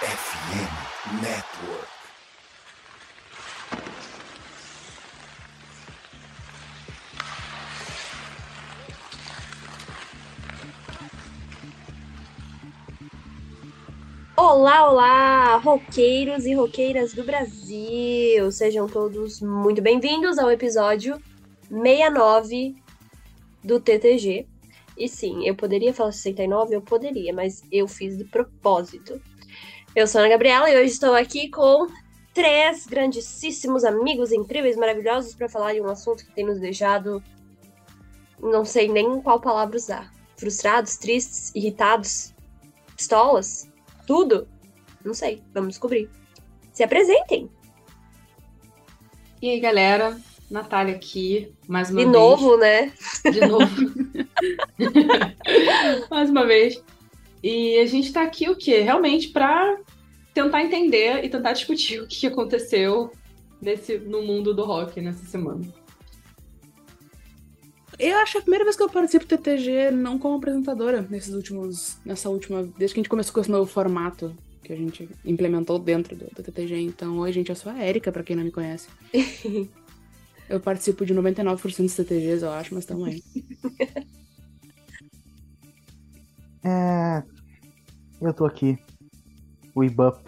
FM Network. Olá, olá, roqueiros e roqueiras do Brasil! Sejam todos muito bem-vindos ao episódio 69 do TTG. E sim, eu poderia falar 69, eu poderia, mas eu fiz de propósito. Eu sou a Ana Gabriela e hoje estou aqui com três grandíssimos amigos incríveis, maravilhosos para falar de um assunto que tem nos deixado não sei nem qual palavra usar. Frustrados, tristes, irritados, pistolas, tudo? Não sei, vamos descobrir. Se apresentem. E aí, galera? Natália aqui, mais uma De vez. novo, né? De novo. mais uma vez. E a gente tá aqui o quê? Realmente para tentar entender e tentar discutir o que aconteceu nesse, no mundo do rock nessa semana. Eu acho que é a primeira vez que eu participo do TTG não como apresentadora nesses últimos. nessa última. Desde que a gente começou com esse novo formato que a gente implementou dentro do, do TTG. Então, oi, gente, eu sou a Erika, pra quem não me conhece. eu participo de 99% dos TTGs, eu acho, mas tamo aí. É. Eu tô aqui. O Ibup,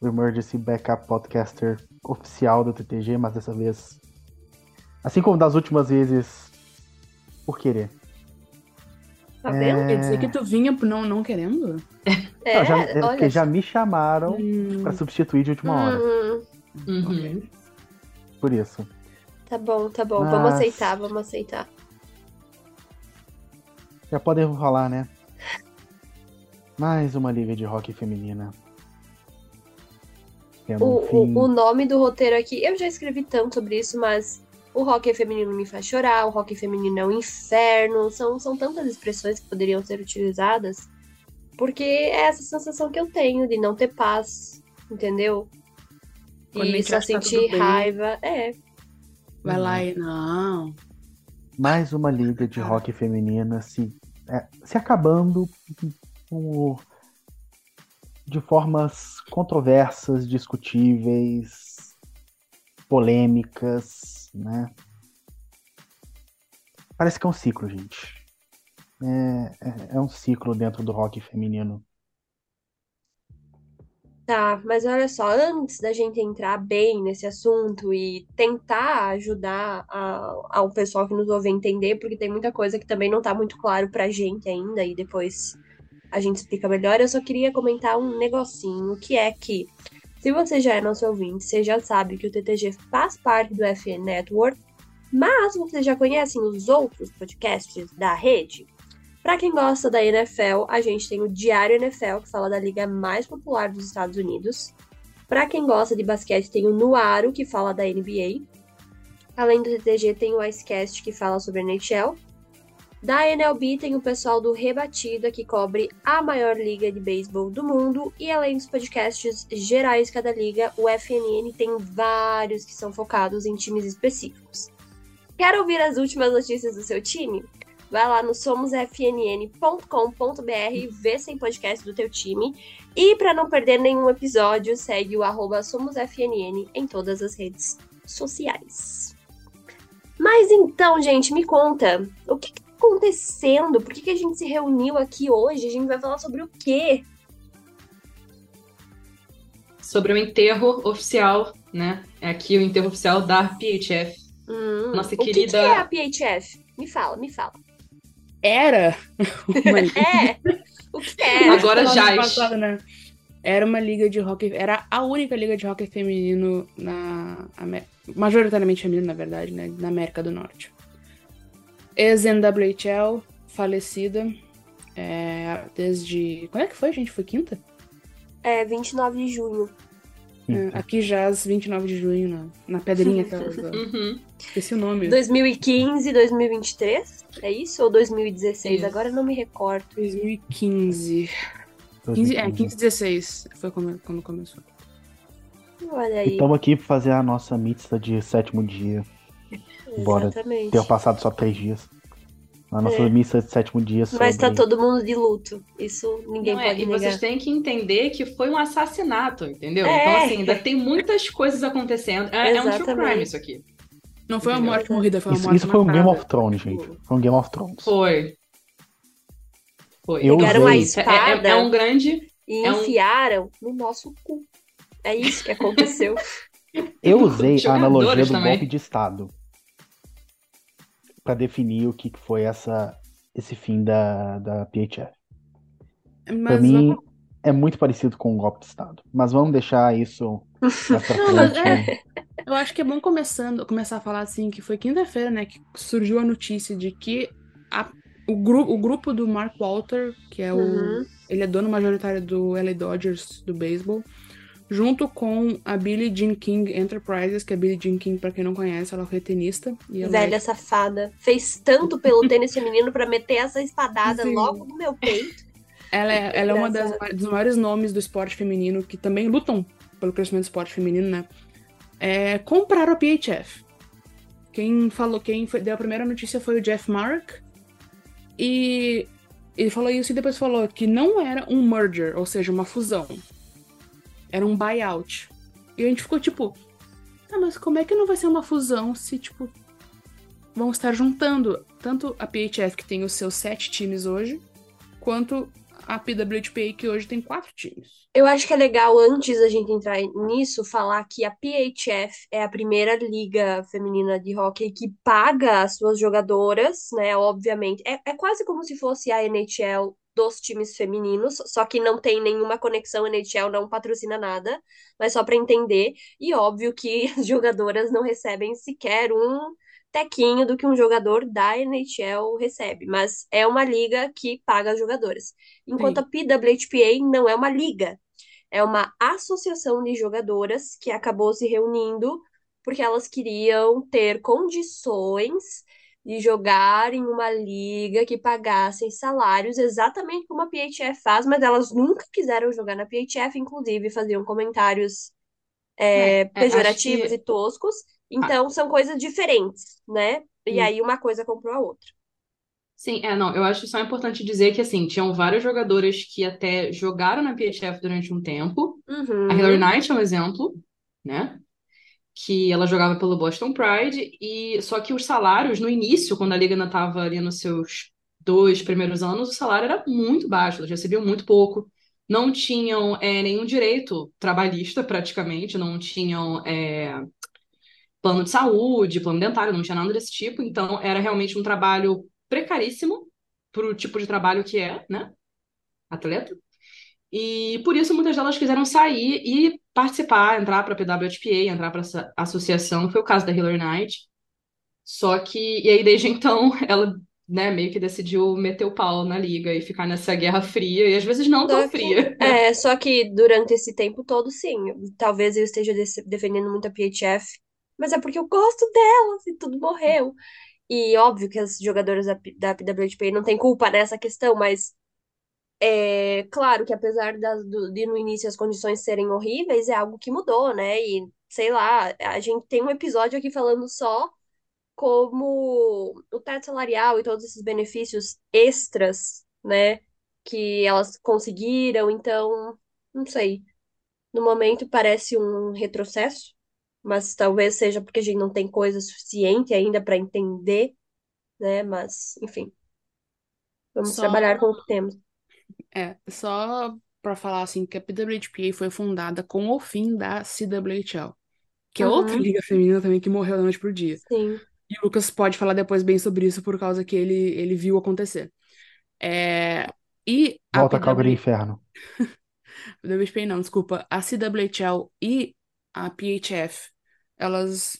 o Emergency Backup Podcaster oficial do TTG, mas dessa vez. Assim como das últimas vezes, por querer. Tá vendo? Quer dizer que tu vinha não, não querendo? É, Não, já, é olha porque já me chamaram Hum, pra substituir de última hora. Hum, Uhum. Por isso. tá bom, tá bom. Vamos Mas- aceitar, vamos aceitar. Já podem falar, né? Mais uma liga de rock feminina. Tendo O, um o, o nome do roteiro aqui, eu já escrevi tanto sobre isso, mas o rock feminino me faz chorar, o rock feminino é um inferno. São, são tantas expressões que poderiam ser utilizadas. Porque é essa sensação que eu tenho de não ter paz, entendeu? Quando a E só tá sentir bem. raiva. É, vai lá e. Não. Mais uma liga de rock feminina se, é, se acabando com- de formas controversas, discutíveis, polêmicas, né? Parece que é um ciclo, gente. É, é, é um ciclo dentro do rock feminino. Tá, mas olha só, antes da gente entrar bem nesse assunto e tentar ajudar ao pessoal que nos ouve entender, porque tem muita coisa que também não tá muito claro pra gente ainda, e depois a gente explica melhor, eu só queria comentar um negocinho, que é que, se você já é nosso ouvinte, você já sabe que o TTG faz parte do FN Network, mas você já conhecem os outros podcasts da rede? Pra quem gosta da NFL, a gente tem o Diário NFL, que fala da liga mais popular dos Estados Unidos. Pra quem gosta de basquete, tem o Nuaro, que fala da NBA. Além do TTG, tem o Icecast, que fala sobre a NHL. Da NLB, tem o pessoal do Rebatida, que cobre a maior liga de beisebol do mundo. E além dos podcasts gerais cada liga, o FNN tem vários que são focados em times específicos. Quer ouvir as últimas notícias do seu time? Vai lá no somosfnn.com.br e vê sem podcast do teu time. E para não perder nenhum episódio, segue o arroba somosfnn em todas as redes sociais. Mas então, gente, me conta, o que, que acontecendo? Por que, que a gente se reuniu aqui hoje? A gente vai falar sobre o quê? Sobre o enterro oficial, né? É aqui o enterro oficial da PHF. Hum, Nossa o que, que querida- é a PHF? Me fala, me fala. Era uma É, o que é? Agora já. passado, né? Era uma liga de hockey. Era a única liga de hockey feminino na. Majoritariamente feminino, na verdade, né? Na América do Norte. Ex-NWHL, falecida. é, desde. Quando é que foi, gente? Foi quinta? É 29 de junho. É, aqui já às 29 de junho, na, na pedrinha aquela. Uhum. Esqueci o nome. 2015, 2023? É isso? Ou 2016? Isso. Agora eu não me recordo. 2015. 15, é, 15, 16 foi quando, quando começou. Olha aí. estamos aqui para fazer a nossa mista de sétimo dia. Embora Exatamente. Ter passado só três dias. na nossa É. missa de sétimo dia sobre... Mas tá todo mundo de luto. Isso ninguém Não é, pode e negar. vocês têm que entender que foi um assassinato, entendeu? É. Então, assim, ainda tem muitas coisas acontecendo. É, é um true crime isso aqui. Não foi uma morte morrida, foi uma Isso, morte isso foi um Game of Thrones, gente. Foi um Game of Thrones. Foi. Foi. Eu Pegaram a usei- É- é- espada é um grande. e é um- enfiaram no nosso cu. É isso que aconteceu. Eu usei a analogia do também. golpe de Estado pra definir o que foi essa, esse fim da, da PHF. Pra Mas mim, é muito parecido com um golpe de Estado. Mas vamos deixar isso pra mas frente. Eu acho que é bom começando, começar a falar assim, que foi quinta-feira, né, que surgiu a notícia de que a- o, gru, o grupo do Mark Walter, que é o. Uhum. Ele é dono majoritário do LA Dodgers do beisebol, junto com a Billie Jean King Enterprises, que a Billie Jean King, pra quem não conhece, ela foi tenista. E ela Velha safada. Fez tanto pelo tênis feminino pra meter essa espadada Sim. logo no meu peito. Ela é, ela é uma das, dos maiores nomes do esporte feminino que também lutam pelo crescimento do esporte feminino, né? É, compraram a PHF. Quem falou, quem foi- deu a primeira notícia foi o Jeff Mark. E ele falou isso e depois falou que não era um merger, ou seja, uma fusão. Era um buyout. E a gente ficou tipo, tá, mas como é que não vai ser uma fusão se, tipo, vão estar juntando tanto a PHF, que tem os seus sete times hoje, quanto a PWHPA, que hoje tem quatro times. Eu acho que é legal, antes da gente entrar nisso, falar que a PHF é a primeira liga feminina de hóquei que paga as suas jogadoras, né? Obviamente. É, é quase como se fosse a NHL dos times femininos, só que não tem nenhuma conexão, a NHL não patrocina nada, mas só para entender. E óbvio que as jogadoras não recebem sequer um tequinho do que um jogador da NHL recebe, mas é uma liga que paga as jogadoras. Enquanto a PWHPA não é uma liga, é uma associação de jogadoras que acabou se reunindo porque elas queriam ter condições de jogar em uma liga que pagassem salários exatamente como a PHF faz, mas elas nunca quiseram jogar na PHF, inclusive faziam comentários é, É, é, pejorativos acho e toscos. Então são coisas diferentes, né? E Hum. aí uma coisa comprou a outra. Sim, é, não, eu acho só importante dizer que, assim, tinham várias jogadoras que até jogaram na PHF durante um tempo. Uhum. A Hilary Knight é um exemplo, né? Que ela jogava pelo Boston Pride, e só que os salários, no início, quando a liga ainda estava ali nos seus dois primeiros anos, o salário era muito baixo, elas recebiam muito pouco, não tinham é, nenhum direito trabalhista, praticamente, não tinham é, plano de saúde, plano dentário, não tinha nada desse tipo, então era realmente um trabalho precaríssimo para o tipo de trabalho que é, né? Atleta. E por isso muitas delas quiseram sair e participar, entrar para a PWHPA, entrar para essa associação. Foi o caso da Hilary Knight. Só que, e aí desde então, ela, né, meio que decidiu meter o pau na liga e ficar nessa guerra fria, e às vezes não tão Só que- fria. É, só que durante esse tempo todo, sim. Talvez eu esteja defendendo muito a PHF, mas é porque eu gosto delas e tudo morreu. E óbvio que as jogadoras da, da PWHP não têm culpa nessa questão, mas é claro que apesar das, do, de no início as condições serem horríveis, é algo que mudou, né? E sei lá, a gente tem um episódio aqui falando só como o teto salarial e todos esses benefícios extras, né? Que elas conseguiram, então, não sei. No momento parece um retrocesso, mas talvez seja porque a gente não tem coisa suficiente ainda para entender, né? Mas, enfim. Vamos Só- trabalhar com o que temos. É, só pra falar assim que a PWHPA foi fundada com o fim da CWHL, que é Uhum. outra liga feminina também que morreu da noite pro dia. Sim. E o Lucas pode falar depois bem sobre isso por causa que ele, ele viu acontecer. É, e a Volta Calgary PW Inferno. WHPA não, desculpa. A CWHL e a PHF, elas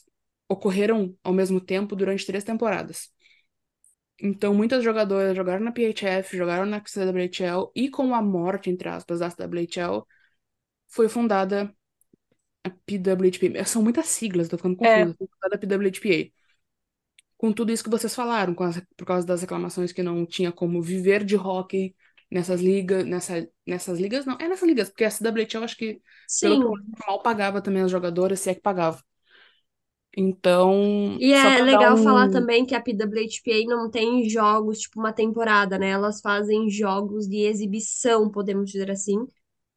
ocorreram ao mesmo tempo durante três temporadas. Então, muitas jogadoras jogaram na PHF, jogaram na CWHL e com a morte, entre aspas, da CWHL, foi fundada a PWHPA. São muitas siglas, tô ficando É. confusa. Foi fundada a PWHPA. Com tudo isso que vocês falaram, as- por causa das reclamações que não tinha como viver de hockey nessas ligas, nessa, nessas ligas, não, é nessas ligas, porque a CWHL acho que, pelo Sim. que eu lembro, mal pagava também as jogadoras, se é que pagava. Então, E é legal falar um. também que a PWHPA não tem jogos, tipo uma temporada, né? Elas fazem jogos de exibição, podemos dizer assim,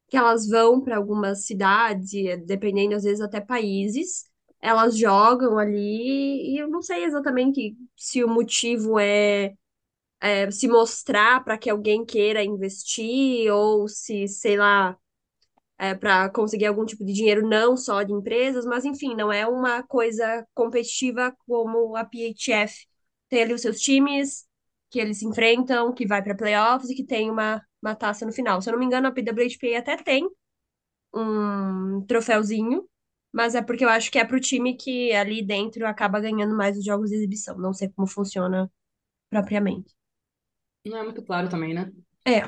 que elas vão para algumas cidades, dependendo às vezes até países, elas jogam ali, e eu não sei exatamente se o motivo é, é se mostrar para que alguém queira investir, ou se, sei lá é, para conseguir algum tipo de dinheiro, não só de empresas, mas enfim, não é uma coisa competitiva como a PHF. Tem ali os seus times que eles se enfrentam, que vai para playoffs e que tem uma, uma taça no final. Se eu não me engano, a PWHPA até tem um troféuzinho, mas é porque eu acho que é pro time que ali dentro acaba ganhando mais os jogos de exibição. Não sei como funciona propriamente. Não é muito claro também, né? É,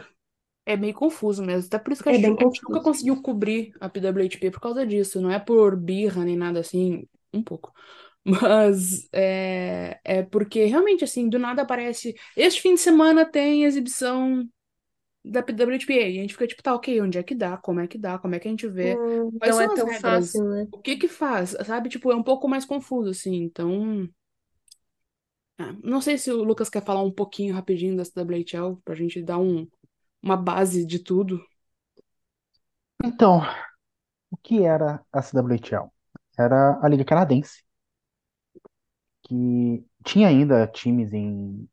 É meio confuso mesmo. Até por isso que a é gente, bem a gente nunca confuso. conseguiu cobrir a PWHP por causa disso. Não é por birra nem nada assim, um pouco. Mas é, é porque realmente, assim, do nada aparece. Este fim de semana tem exibição da PWHPA. E a gente fica tipo, tá, ok, onde é que dá? Como é que dá? Como é que a gente vê? Hum, Quais não é são as tão regras? fácil, né? O que que faz? Sabe? Tipo, é um pouco mais confuso, assim. Então. ah, não sei se o Lucas quer falar um pouquinho rapidinho da CWHL, pra gente dar um, uma base de tudo. Então, o que era a CWHL? Era a Liga Canadense, que tinha ainda times em,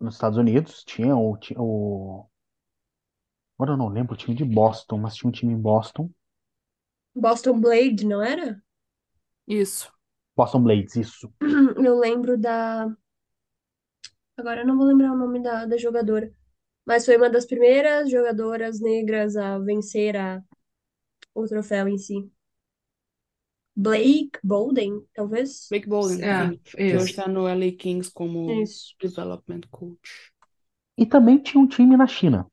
nos Estados Unidos, tinha o, o. Agora eu não lembro o time de Boston, mas tinha um time em Boston. Boston Blade, não era? Isso. Boston Blades, isso. Eu lembro da. Agora eu não vou lembrar o nome da, da jogadora. Mas foi uma das primeiras jogadoras negras a vencer a, o troféu em si. Blake Bolden, talvez? Blake Bolden, É, sim. Que hoje isso. tá no LA Kings como Isso. development coach. E também tinha um time na China,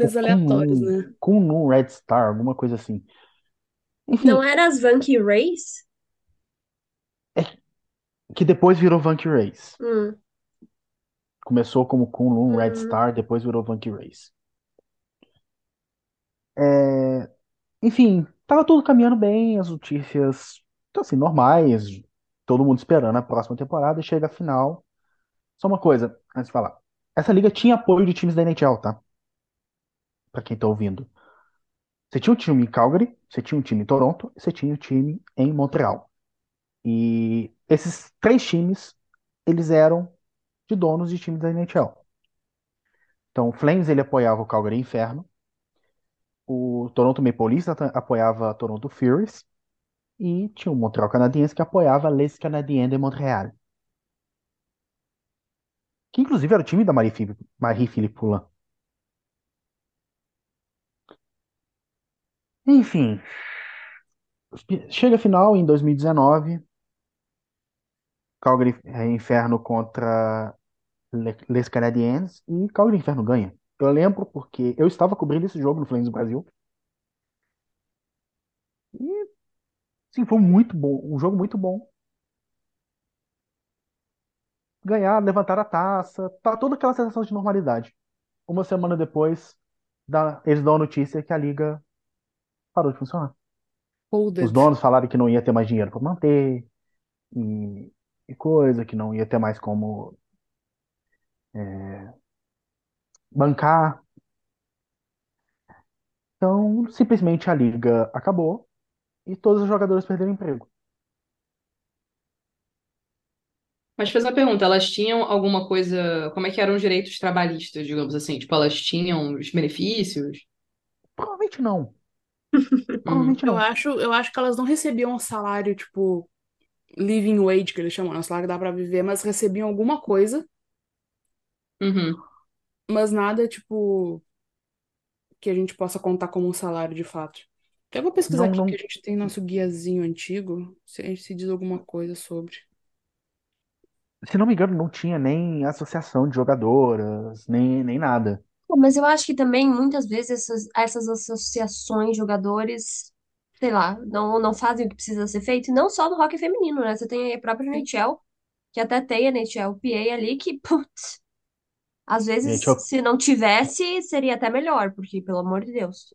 o Rolês aleatórios, né? Kunlun Red Star, alguma coisa assim. Não Enfim, era as Vanky Race? Que depois virou Vanky Race. Hum, Começou como Kunlun Red hum. Star, depois virou Vanky Race. É, Enfim, tava tudo caminhando bem, as notícias, então, assim, normais, todo mundo esperando a próxima temporada e chega a final. Só uma coisa, antes de falar. Essa liga tinha apoio de times da NHL, tá? Pra quem tá ouvindo. Você tinha um time em Calgary, você tinha um time em Toronto, e você tinha um time em Montreal. E esses três times, eles eram de donos de times da NHL. Então, o Flames, ele apoiava o Calgary Inferno, o Toronto Maple Leafs apoiava Toronto Furies, e tinha o Montreal Canadiens que apoiava Les Canadiens de Montréal, que inclusive era o time da Marie-Philippe Marie-Philippe Poulin. Enfim, chega a final em 2019, Calgary é, Inferno contra Le- Les Canadiens e Calgary Inferno ganha. Eu lembro porque eu estava cobrindo esse jogo no Flames do Brasil. E sim, foi muito bom, um jogo muito bom. Ganhar, levantar a taça, tá toda aquela sensação de normalidade. Uma semana depois, dá- eles dão a notícia que a liga parou de funcionar. Os Folded. donos falaram que não ia ter mais dinheiro para manter e, e coisa, que não ia ter mais como bancar. Então, simplesmente a liga acabou e todos os jogadores perderam emprego. Mas fez uma pergunta, elas tinham alguma coisa, como é que eram os direitos trabalhistas, digamos assim? Tipo, elas tinham os benefícios? Provavelmente não. Provavelmente Eu não. acho, eu acho que elas não recebiam um salário, tipo, living wage, que eles chamam, né? um salário que dá pra viver, mas recebiam alguma coisa, Uhum. mas nada, tipo, que a gente possa contar como um salário de fato. Eu vou pesquisar Não, aqui que não. a gente tem nosso guiazinho antigo, se a gente se diz alguma coisa sobre. Se não me engano, não tinha nem associação de jogadoras, nem, nem nada. Mas eu acho que também, muitas vezes, essas, essas associações, jogadores, sei lá, não, não fazem o que precisa ser feito, e não só no hockey feminino, né? Você tem a própria NHL, que até tem a NHLPA ali, que, putz, às vezes, NHL, se não tivesse, seria até melhor, porque, pelo amor de Deus.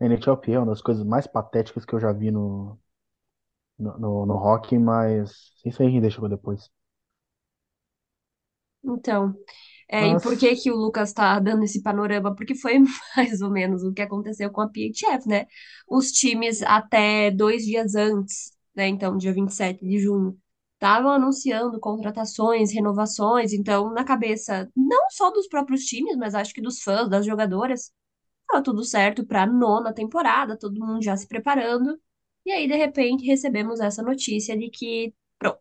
NHLP é uma das coisas mais patéticas que eu já vi no, no, no, no rock, mas isso aí a gente deixa pra depois. Então, é, e por que que o Lucas tá dando esse panorama? Porque foi mais ou menos o que aconteceu com a PHF, né? Os times até dois dias antes, né? Então, dia 27 de junho, estavam anunciando contratações, renovações. Então, na cabeça, não só dos próprios times, mas acho que dos fãs, das jogadoras, tava tudo certo pra nona temporada, todo mundo já se preparando. E aí, de repente, recebemos essa notícia de que, pronto,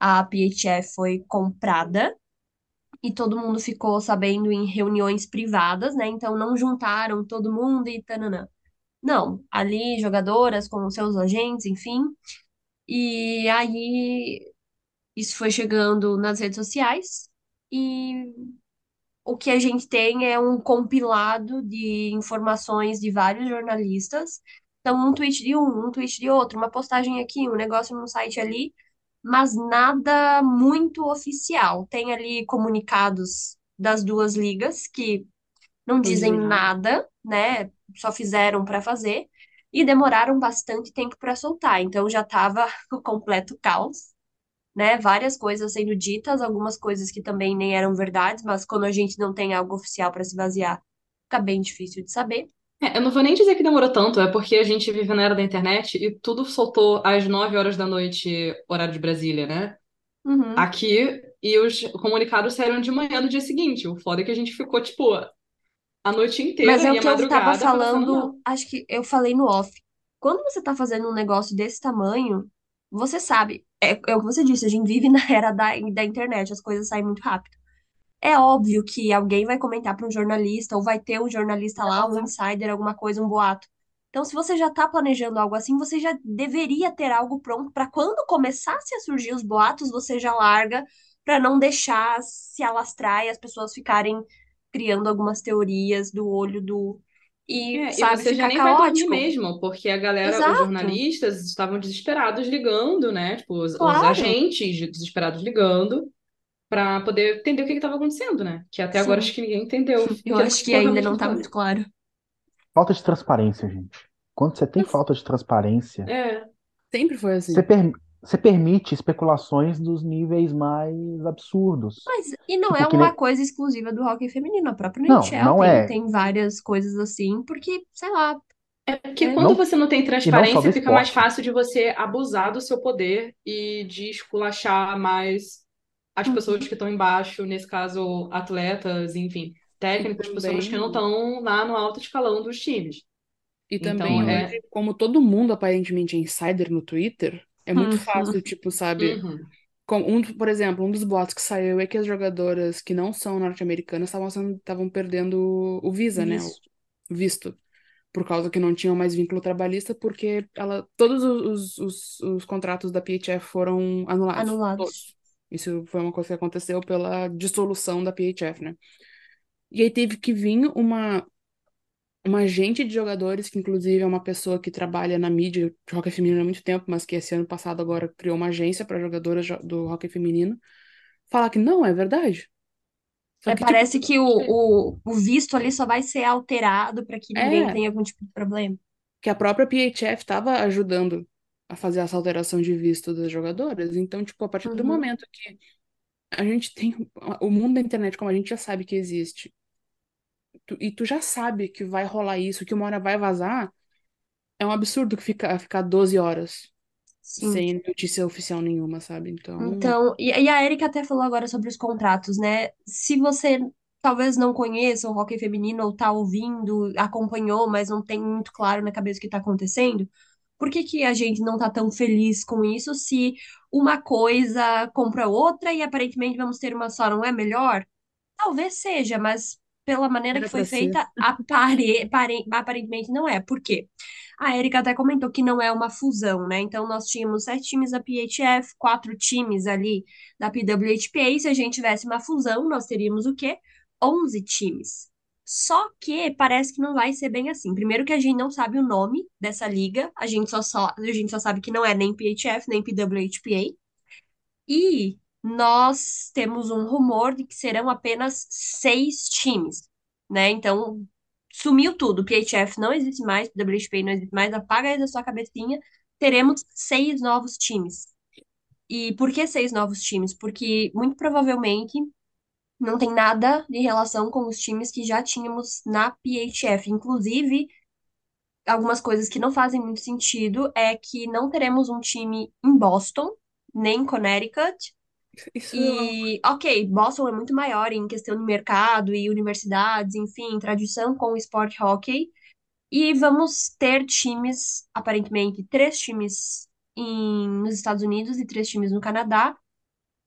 a PHF foi comprada e todo mundo ficou sabendo em reuniões privadas, né? Então não juntaram todo mundo e tananã. Não, ali jogadoras com seus agentes, enfim. E aí isso foi chegando nas redes sociais e o que a gente tem é um compilado de informações de vários jornalistas. Então, um tweet de um, um tweet de outro, uma postagem aqui, um negócio num site ali mas nada muito oficial. Tem ali comunicados das duas ligas que não dizem nada. nada, né? Só fizeram para fazer e demoraram bastante tempo para soltar. Então já estava o completo caos, né? Várias coisas sendo ditas, algumas coisas que também nem eram verdades, mas quando a gente não tem algo oficial para se basear, fica bem difícil de saber. É, eu não vou nem dizer que demorou tanto, é porque a gente vive na era da internet e tudo soltou às 9 horas da noite, horário de Brasília, né? Uhum. Aqui, e os comunicados saíram de manhã no dia seguinte. O foda é que a gente ficou, tipo, a noite inteira Mas é o e a que eu tava madrugada conversando falando, acho que eu falei no off. Quando você tá fazendo um negócio desse tamanho, você sabe, é, é o que você disse, a gente vive na era da, da internet, as coisas saem muito rápido. É óbvio que alguém vai comentar para um jornalista, ou vai ter um jornalista lá, um insider, alguma coisa, um boato. Então, se você já tá planejando algo assim, você já deveria ter algo pronto para quando começasse a surgir os boatos, você já larga para não deixar se alastrar e as pessoas ficarem criando algumas teorias do olho do. E, É, e sabe, você já nem vai dormir caótico. mesmo, porque a galera, os Exato, jornalistas estavam desesperados ligando, né? Tipo, os, os claro. agentes desesperados ligando para poder entender o que estava acontecendo, né? Que até agora acho Sim, que ninguém entendeu eu que acho que ainda não tá foi. muito claro. falta de transparência, gente. Quando você tem falta de transparência, É, sempre foi você, assim. per- você permite especulações dos níveis mais absurdos. Mas, e não é Tipo, que uma nem. coisa exclusiva do hockey feminino, a própria Não, não tem, é. tem várias coisas assim, porque, sei lá, é porque é. quando Não, você não tem e não transparência, fica mais fácil de você abusar do seu poder e de esculachar mais as pessoas Uhum. que estão embaixo, nesse caso, atletas, enfim, técnicos, pessoas que não também, estão lá no alto escalão dos times. e Então, também é. hoje, como todo mundo aparentemente é insider no Twitter, é muito fácil, tipo, sabe? Uhum. Com um, por exemplo, um dos boatos que saiu é que as jogadoras que não são norte-americanas estavam sendo- estavam perdendo o visa, né? O Visto. visto. Por causa que não tinham mais vínculo trabalhista, porque ela, todos os, os, os contratos da PHF foram anulados. Anulados. Todos. Isso foi uma coisa que aconteceu pela dissolução da PHF, né? E aí teve que vir uma, uma agente de jogadores, que inclusive é uma pessoa que trabalha na mídia de hockey feminino há muito tempo, mas que esse ano passado agora criou uma agência para jogadoras jo- do hockey feminino, falar que não é verdade. É, que, tipo, parece que o, o, o visto ali só vai ser alterado para que ninguém é tenha algum tipo de problema. que a própria PHF estava ajudando a fazer essa alteração de visto das jogadoras. Então, tipo, a partir do Uhum. momento que a gente tem o mundo da internet, como a gente já sabe que existe, tu- e tu já sabe que vai rolar isso, que uma hora vai vazar, é um absurdo que fica, ficar 12 horas Sim. sem notícia oficial nenhuma, sabe? Então, Então, e, e a Erika até falou agora sobre os contratos, né? Se você talvez não conheça o hockey feminino ou tá ouvindo, acompanhou, mas não tem muito claro na cabeça o que tá acontecendo, por que que a gente não tá tão feliz com isso se uma coisa compra outra e aparentemente vamos ter uma só, não é melhor? Talvez seja, mas pela maneira que era foi pra ser. feita, apare, pare- aparentemente não é. Por quê? A Erika até comentou que não é uma fusão, né? Então nós tínhamos sete times da PHF, quatro times ali da PWHPA, se a gente tivesse uma fusão, nós teríamos o quê? 11 times. Só que parece que não vai ser bem assim. Primeiro que a gente não sabe o nome dessa liga, a gente só, só, a gente só sabe que não é nem PHF, nem PWHPA. E nós temos um rumor de que serão apenas seis times, né? Então, sumiu tudo. PHF não existe mais, WHP não existe mais, apaga aí da sua cabecinha. Teremos seis novos times. E por que seis novos times? Porque muito provavelmente não tem nada de relação com os times que já tínhamos na PHF. Inclusive, algumas coisas que não fazem muito sentido é que não teremos um time em Boston, nem em Connecticut. Isso E, ok, Boston é muito maior em questão de mercado e universidades, enfim, tradição com o esporte hockey. E vamos ter times, aparentemente, três times em, nos Estados Unidos e três times no Canadá.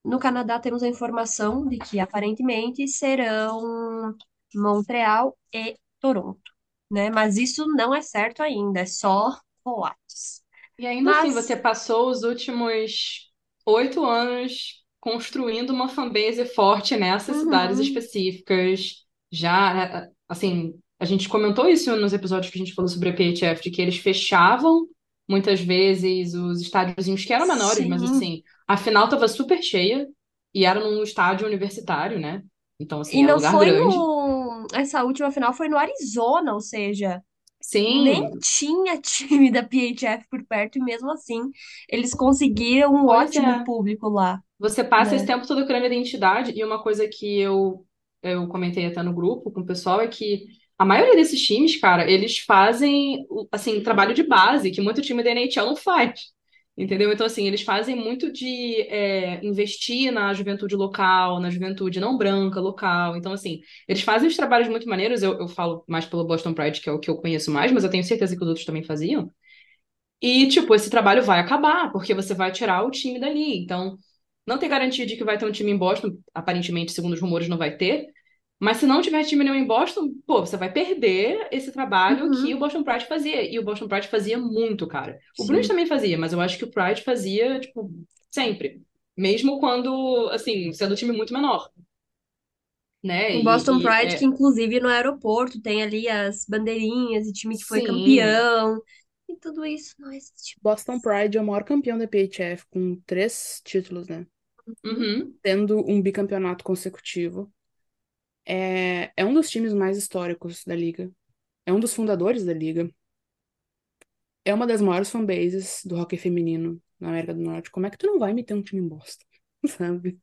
No Canadá temos a informação de que aparentemente serão Montreal e Toronto, né? Mas isso não é certo ainda, é só boatos. E ainda assim, Mas- você passou os últimos oito anos construindo uma fanbase forte nessas Uhum. cidades específicas. Já, assim, a gente comentou isso nos episódios que a gente falou sobre a PHF, de que eles fechavam muitas vezes os estádiozinhos que eram menores, mas Sim. assim, a final estava super cheia e era num estádio universitário, né? Então, assim, E não lugar foi grande. no. Essa última final foi no Arizona, ou seja, Sim. nem tinha time da PHF por perto, e mesmo assim eles conseguiram um Pois ótimo é. público lá. Você passa né? esse tempo todo criando identidade, e uma coisa que eu, eu comentei até no grupo com o pessoal é que a maioria desses times, cara, eles fazem, assim, trabalho de base, que muito time da NHL não faz. Entendeu? Então, assim, eles fazem muito de é, investir na juventude local, na juventude não branca local. Então, assim, eles fazem os trabalhos muito maneiros. Eu, eu falo mais pelo Boston Pride, que é o que eu conheço mais, mas eu tenho certeza que os outros também faziam. E, tipo, esse trabalho vai acabar, porque você vai tirar o time dali. Então, não tem garantia de que vai ter um time em Boston. Aparentemente, segundo os rumores, não vai ter. Mas se não tiver time nenhum em Boston, pô, você vai perder esse trabalho Uhum. que o Boston Pride fazia. E o Boston Pride fazia muito, cara. O Sim. Bruins também fazia, mas eu acho que o Pride fazia, tipo, sempre. Mesmo quando, assim, sendo um time muito menor. Né? O Boston e Pride, é- que inclusive no aeroporto tem ali as bandeirinhas e time que foi Sim. campeão. E tudo isso não existe. Boston Pride é o maior campeão da PHF, com três títulos, né? Uhum. Tendo um bicampeonato consecutivo. É, é um dos times mais históricos da liga. É um dos fundadores da liga. É uma das maiores fanbases do hockey feminino na América do Norte. Como é que tu não vai meter um time em Boston? Sabe?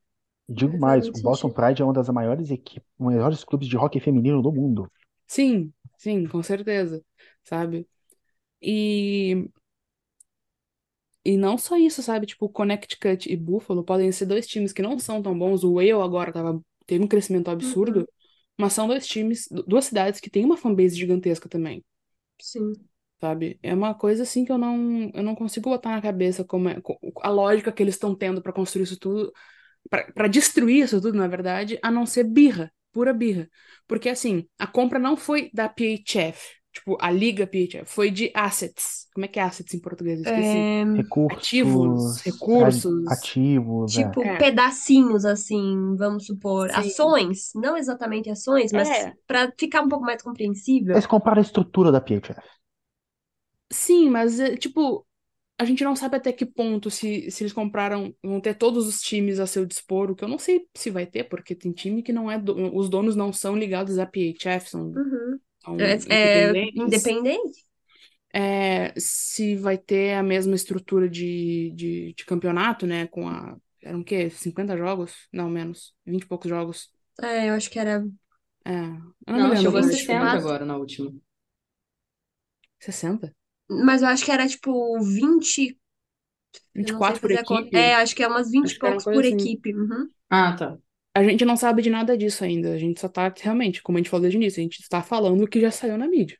Digo mais, o Boston. Pride é uma das maiores equipes, maiores clubes de hockey feminino do mundo. Sim, sim, com certeza, sabe? E, e não só isso, sabe? Tipo, Connecticut e Buffalo podem ser dois times que não são tão bons. O Whale agora tava, teve um crescimento absurdo, Uhum. mas são dois times, du- duas cidades que têm uma fanbase gigantesca também, Sim. sabe? É uma coisa assim que eu não, eu não consigo botar na cabeça como é, a lógica que eles estão tendo pra construir isso tudo, pra destruir isso tudo, na verdade, a não ser birra, pura birra. Porque assim, a compra não foi da PHF, tipo, a liga PHF, foi de assets. Como é que é assets em português? Eu esqueci. É, Recursos, Ativos, recursos. ativos, é. tipo, É. pedacinhos, assim, vamos supor. Sim. Ações. Não exatamente ações, mas É. pra ficar um pouco mais compreensível. Eles compraram a estrutura da PHF. Sim, mas é, tipo, a gente não sabe até que ponto se, se eles compraram, vão ter todos os times a seu dispor, o que eu não sei se vai ter, porque tem time que não é, do- os donos não são ligados à PHF, são, Uhum. São É, é independentes. independente. É, se vai ter a mesma estrutura de, de, de campeonato, né, com a, eram o quê, 50 jogos? Não, menos, 20 e poucos jogos. É, eu acho que era É, eu não Não, chegou a como é que 60 foi. Mas- agora na última. 60? Mas eu acho que era tipo 20. Eu não sei 24 por equipe? É, acho que é umas 20 Acho e poucos por assim. equipe. Uhum. Ah, tá. A gente não sabe de nada disso ainda. A gente só tá, realmente, como a gente falou desde o início, a gente está falando o que já saiu na mídia.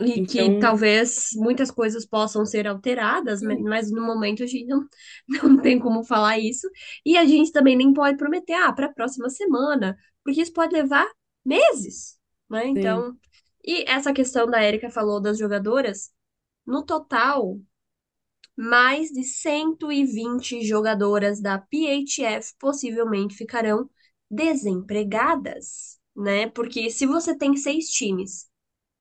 E que Então- talvez muitas coisas possam ser alteradas, Sim. mas- no momento a gente não, não tem como falar isso. E a gente também nem pode prometer, ah, para a próxima semana, porque isso pode levar meses, né? Então, e essa questão da Érica falou das jogadoras, no total, mais de 120 jogadoras da PHF possivelmente ficarão desempregadas, né? Porque se você tem seis times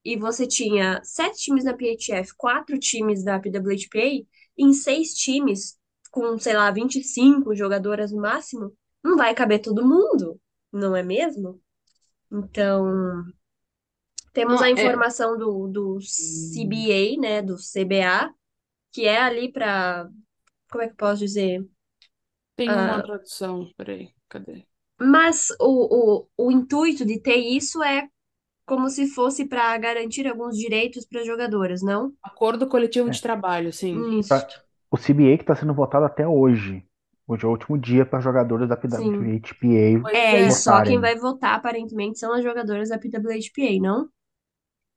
e você tinha sete times na PHF, quatro times da PWHPA, em seis times, com, sei lá, 25 jogadoras no máximo, não vai caber todo mundo, não é mesmo? Então, Temos Não, a é. informação do, do CBA, né, do CBA, que é ali para, como é que eu posso dizer? Tem Ah, uma tradução, peraí, cadê? mas o, o, o intuito de ter isso é como se fosse para garantir alguns direitos para as jogadoras, não? Acordo coletivo É. de trabalho, sim. Isso, O CBA que está sendo votado até hoje. Hoje é o último dia para jogadores da. PWHPA É, e só quem votarem. vai votar, aparentemente, são as jogadoras da PWHPA, não?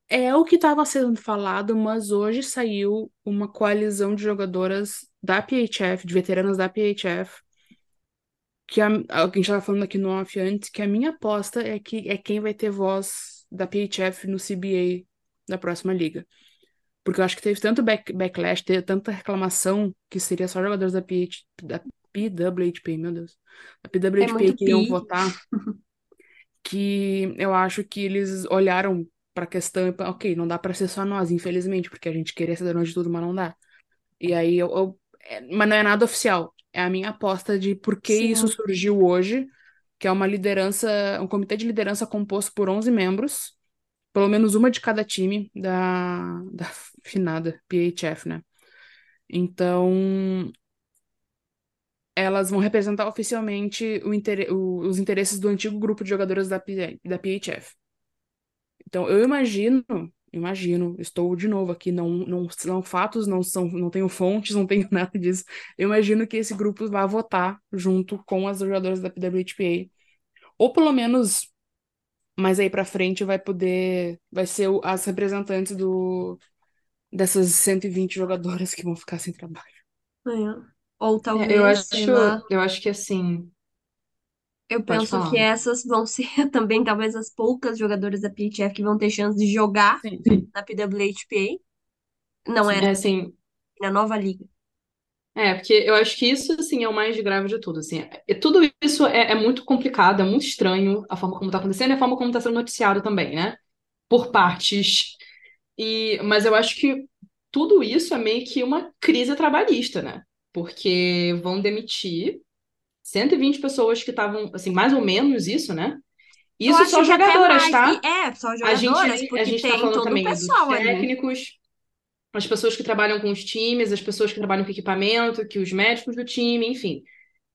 É o que estava sendo falado, mas hoje saiu uma coalizão de jogadoras da PHF, de veteranas da PHF, que a, a gente estava falando aqui no off antes, que a minha aposta é que é quem vai ter voz da PHF no CBA da próxima liga. Porque eu acho que teve tanto back- backlash, teve tanta reclamação que seria só jogadores da, PH, da PWHP, meu Deus. Da É PWHP muito que iriam pi. votar, que eu acho que eles olharam para a questão ok, não dá para ser só nós, infelizmente, porque a gente queria ser dona de tudo, mas não dá. E aí eu, eu- é- mas não é nada oficial. É a minha aposta de por que isso Sim. surgiu hoje, que é uma liderança, um comitê de liderança composto por 11 membros, pelo menos uma de cada time da, da finada PHF, né? Então, elas vão representar oficialmente o intere- o- os interesses do antigo grupo de jogadoras da, da PHF. Então, eu imagino, imagino, estou de novo aqui, não, não são fatos, não são, não tenho fontes, não tenho nada disso. Eu imagino que esse grupo vai votar junto com as jogadoras da PWHPA. Ou pelo menos, mais aí pra frente vai poder, vai ser o- as representantes do dessas 120 jogadoras que vão ficar sem trabalho. É. Ou É, eu talvez, acho, lá, eu acho que assim, eu pode penso que falar. essas vão ser também talvez as poucas jogadoras da PHF que vão ter chance de jogar Sim, na PWHPA. Não sim. é É assim, na nova liga. é, porque eu acho que isso assim é o mais grave de tudo, assim. É, tudo isso é, é muito complicado, é muito estranho a forma como tá acontecendo e a forma como tá sendo noticiado também, né? Por partes. E, mas eu acho que tudo isso é meio que uma crise trabalhista, né? Porque vão demitir 120 pessoas que estavam, assim, mais ou menos isso, né? Isso só jogadoras, tá? É, só A gente, jogadoras, a porque gente tá tem falando todo o também dos ali. técnicos, as pessoas que trabalham com os times, as pessoas que trabalham com equipamento, que os médicos do time, enfim.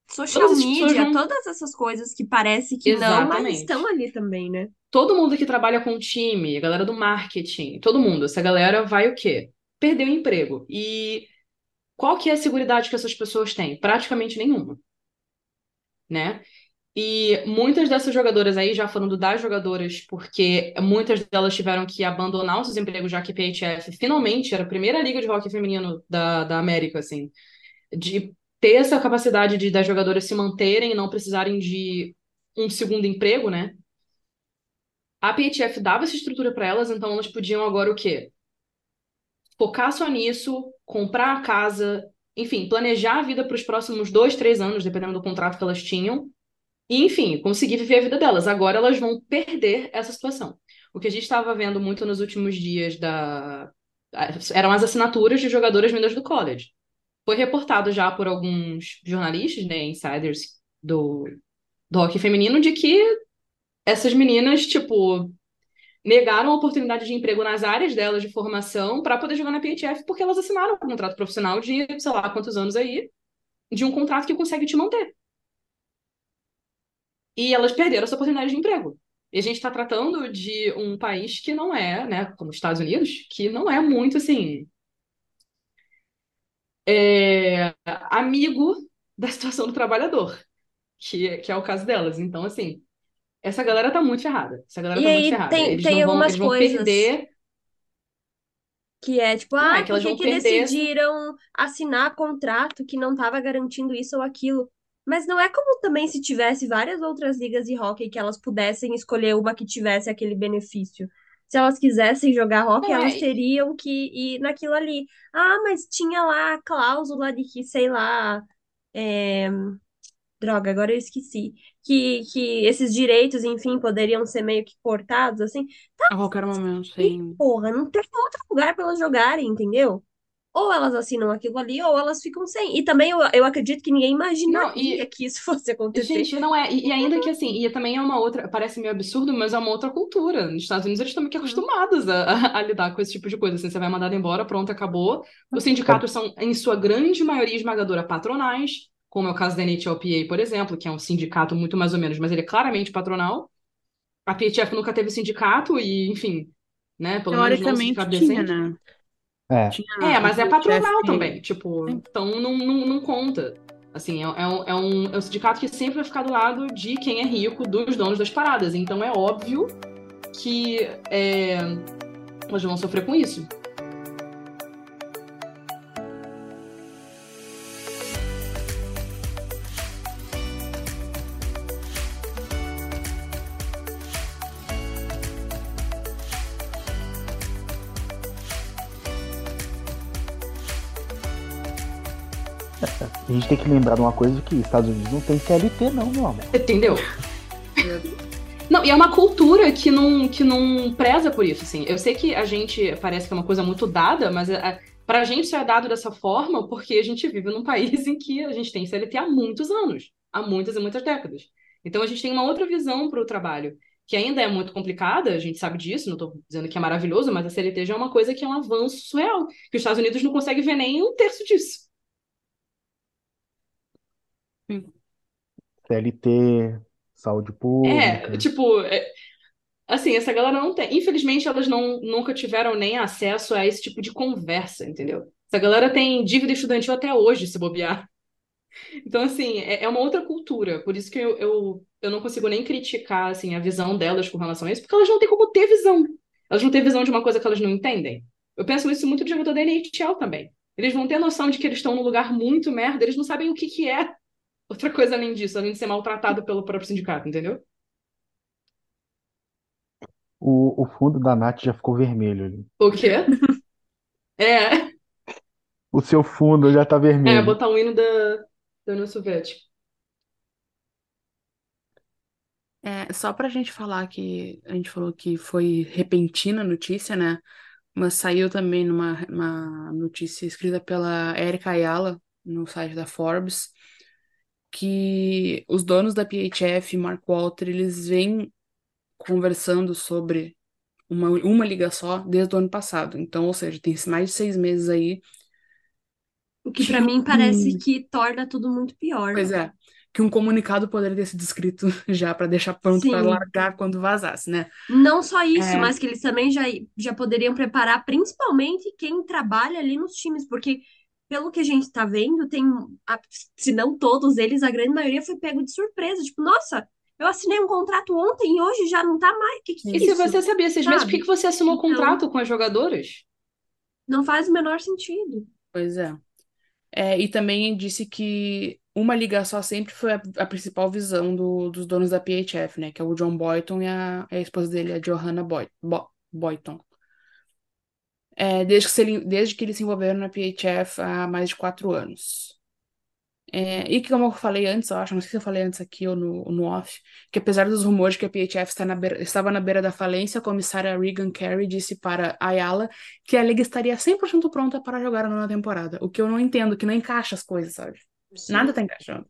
Social Todas media, todas essas coisas que parece que não, mas estão Exatamente. ali também, né? Todo mundo que trabalha com o time, a galera do marketing, todo mundo, essa galera vai o quê? Perder o emprego. E qual que é a seguridade que essas pessoas têm? Praticamente nenhuma, né? E muitas dessas jogadoras aí, já falando das jogadoras, porque muitas delas tiveram que abandonar os seus empregos, já que a PHF finalmente era a primeira liga de hóquei feminino da, da América, assim, de ter essa capacidade de das jogadoras se manterem e não precisarem de um segundo emprego, né? A PHF dava essa estrutura para elas, então elas podiam agora o quê? Focar só nisso, comprar a casa, enfim, planejar a vida para os próximos dois, três anos, dependendo do contrato que elas tinham. E, enfim, conseguir viver a vida delas. Agora elas vão perder essa situação. O que a gente estava vendo muito nos últimos dias da... eram as assinaturas de jogadoras vindas do college. Foi reportado já por alguns jornalistas, né, insiders do, do hockey feminino, de que essas meninas, tipo, negaram a oportunidade de emprego nas áreas delas de formação para poder jogar na PHF porque elas assinaram um contrato profissional de, sei lá, quantos anos aí, de um contrato que consegue te manter. E elas perderam essa oportunidade de emprego. E a gente está tratando de um país que não é, né, como os Estados Unidos, que não é muito assim. é, amigo da situação do trabalhador, que, que é o caso delas. Então, assim, essa galera tá muito ferrada. Essa galera E tá muito aí ferrada. tem, Eles tem não vão, algumas eles vão coisas perder. que é tipo, Não, ah, é que elas por que vão que perder decidiram assinar contrato que não estava garantindo isso ou aquilo? Mas não é como também se tivesse várias outras ligas de hóquei que elas pudessem escolher uma que tivesse aquele benefício. Se elas quisessem jogar hóquei, Não, elas é. teriam que ir naquilo ali. Ah, mas tinha lá a cláusula de que, sei lá, é, Droga, agora eu esqueci. Que, que esses direitos, enfim, poderiam ser meio que cortados, assim. Tá, A qualquer momento, e, sim. porra, não tem outro lugar pra elas jogarem, entendeu? ou elas assinam aquilo ali, ou elas ficam sem. E também eu, eu acredito que ninguém imaginaria Não, e- que isso fosse acontecer. Gente, não é. E, e ainda que assim, e também é uma outra. Parece meio absurdo, mas é uma outra cultura. Nos Estados Unidos eles estão meio que acostumados a, a- a lidar com esse tipo de coisa. Assim, você vai mandado embora, pronto, acabou. Os sindicatos são, em sua grande maioria esmagadora, patronais, como é o caso da NHLPA, por exemplo, que é um sindicato muito mais ou menos, mas ele é claramente patronal. A PHF nunca teve sindicato e, enfim, né? Pelo menos não Teoricamente tinha, né? É, Tinha É, mas é patronal também, tipo, Sim. então não, não, não conta. Assim, é, é um, é, um, é um sindicato que sempre vai ficar do lado de quem é rico, dos donos das paradas. Então é óbvio que é, elas vão sofrer com isso. A gente tem que lembrar de uma coisa que Estados Unidos não tem CLT não, meu amor. Entendeu? Não, e é uma cultura que não, que não preza por isso, assim. Eu sei que a gente parece que é uma coisa muito dada, mas a, pra gente isso é dado dessa forma porque a gente vive num país em que a gente tem CLT há muitos anos, há muitas e muitas décadas. Então a gente tem uma outra visão para o trabalho, que ainda é muito complicada, a gente sabe disso, não estou dizendo que é maravilhoso, mas a CLT já é uma coisa que é um avanço surreal, que os Estados Unidos não conseguem ver nem um terço disso. CLT, saúde pública. É, tipo, é, assim, essa galera não tem. Infelizmente, elas não, nunca tiveram nem acesso a esse tipo de conversa, entendeu? Essa galera tem dívida estudantil até hoje, se bobear. Então, assim, é, é uma outra cultura. Por isso que eu, eu, eu não consigo nem criticar, assim, a visão delas com relação a isso, porque elas não têm como ter visão. Elas não têm visão de uma coisa que elas não entendem. Eu penso isso muito de jogador da NHL também. Eles vão ter noção de que eles estão num lugar muito merda, eles não sabem o que que é outra coisa além disso, além de ser maltratado pelo próprio sindicato, entendeu? O, o fundo da Nath já ficou vermelho ali. O quê? É, O seu fundo já tá é, vermelho. botar o hino da, da União Soviética. É, só pra gente falar que a gente falou que foi repentina a notícia, né? Mas saiu também numa uma notícia escrita pela Erika Ayala no site da Forbes que os donos da PHF Mark Walter eles vêm conversando sobre uma, uma liga só desde o ano passado. Então, ou seja, tem mais de seis meses aí. O que pra mim parece que torna tudo muito pior. Pois é, que um comunicado poderia ter sido escrito já pra deixar pronto Sim. largar quando vazasse, né? Não só isso, É. mas que eles também já, já poderiam preparar, principalmente quem trabalha ali nos times, porque pelo que a gente tá vendo, tem, a- se não todos eles, a grande maioria foi pego de surpresa. Tipo, nossa, eu assinei um contrato ontem e hoje já não tá mais. Que, que E se isso? você sabia seis meses, por que que você assinou Então- contrato com as jogadoras? Não faz o menor sentido. Pois é. É, e também disse que uma liga só sempre foi a, a principal visão do- dos donos da PHF, né? Que é o John Boyton e a, a esposa dele, a Johanna Boy, Bo- Boyton. É, desde que, se ele- desde que eles se envolveram na PHF há mais de quatro anos. É, e que, como eu falei antes, eu acho, não sei se eu falei antes aqui ou no, no off, que apesar dos rumores de que a PHF está na beira- estava na beira da falência, a comissária Regan Carey disse para Ayala que a liga estaria 100% pronta para jogar a nona temporada. O que eu não entendo, que não encaixa as coisas, sabe? Nada tá encaixando.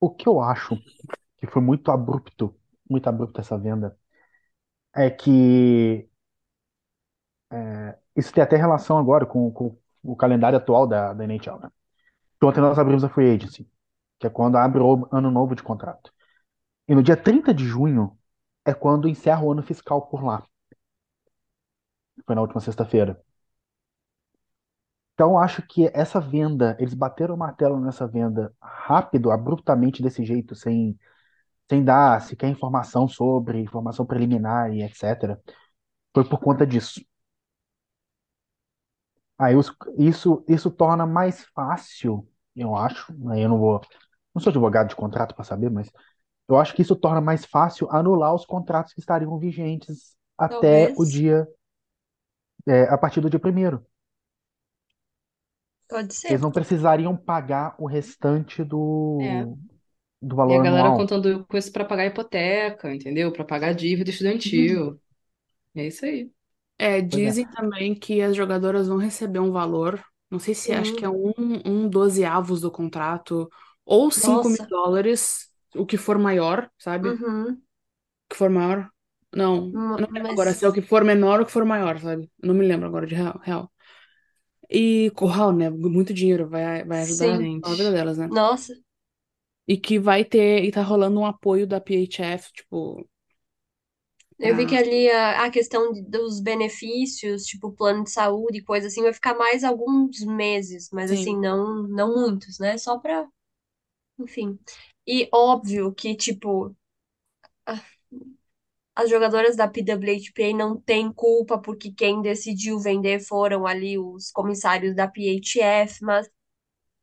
O que eu acho que foi muito abrupto, muito abrupto essa venda, é que é, isso tem até relação agora com, com o calendário atual da, da NHL, né? Que Ontem nós abrimos a Free Agency, que é quando abre o ano novo de contrato. E no dia 30 de junho é quando encerra o ano fiscal por lá. Foi na última sexta-feira. Então, acho que essa venda, eles bateram o martelo nessa venda rápido, abruptamente desse jeito, sem, sem dar sequer informação sobre, informação preliminar e etc. Foi por conta disso. Aí os- isso, isso torna mais fácil, eu acho. Aí eu não vou. Não sou advogado de contrato para saber, mas eu acho que isso torna mais fácil anular os contratos que estariam vigentes até Talvez. o dia. é, a partir do dia primeiro. Pode ser. Eles não precisariam pagar o restante do, É. do E valor a galera anual. contando com isso pra pagar hipoteca, entendeu? Pra pagar dívida estudantil. É isso aí. É, dizem também que as jogadoras vão receber um valor Não sei se acho que é Hum, um, um dozeavos do contrato ou cinco mil nossa. dólares, o que for maior, sabe? O Uhum. que for maior. Não, eu não lembro agora se é o Mas que for menor ou o que for maior, sabe? Eu não me lembro agora de real, real. E Curral, né? Muito dinheiro vai, vai ajudar sim. a vida delas, né? Nossa. E que vai ter, e tá rolando um apoio da PHF, tipo, Eu vi que ali a, a questão dos benefícios, tipo plano de saúde e coisa assim, vai ficar mais alguns meses, mas assim, Sim. não, não muitos, né? Só pra, enfim. E óbvio que, tipo, as jogadoras da PWHPA não têm culpa porque quem decidiu vender foram ali os comissários da PHF, mas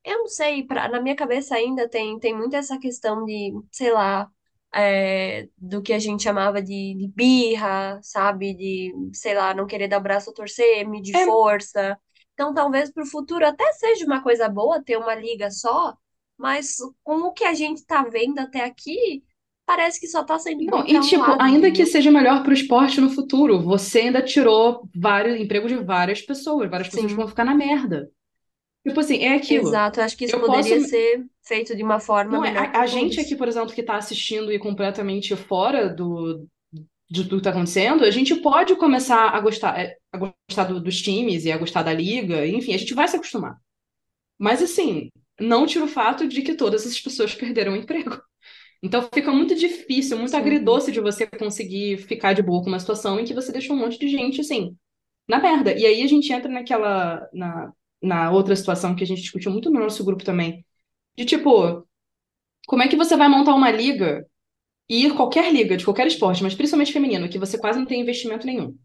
Eu não sei, pra, na minha cabeça ainda tem, tem muito essa questão de, sei lá, é, do que a gente chamava de, de birra, sabe? De, sei lá, não querer dar o braço a torcer, medir É, força. Então, talvez para o futuro até seja uma coisa boa ter uma liga só, mas com o que a gente tá vendo até aqui, parece que só tá sendo não, e para tipo, lado, ainda que seja melhor pro esporte no futuro, você ainda tirou vários empregos de várias pessoas, várias pessoas que vão Sim, ficar na merda. Tipo assim, é aquilo. exato. Acho que isso Eu posso. poderia ser feito de uma forma Não é, melhor a, a gente aqui, por exemplo, que está assistindo e completamente fora do, de tudo que está acontecendo, a gente pode começar a gostar, é, a gostar do- dos times e a gostar da liga, enfim, a gente vai se acostumar. Mas assim, não tira o fato de que todas essas pessoas perderam o emprego. Então fica muito difícil, muito Sim, agridoce de você conseguir ficar de boa com uma situação em que você deixa um monte de gente assim, na merda. E aí a gente entra naquela, na, na outra situação que a gente discutiu muito no nosso grupo também, de tipo, como é que você vai montar uma liga e qualquer liga, de qualquer esporte, mas principalmente feminino, que você quase não tem investimento nenhum.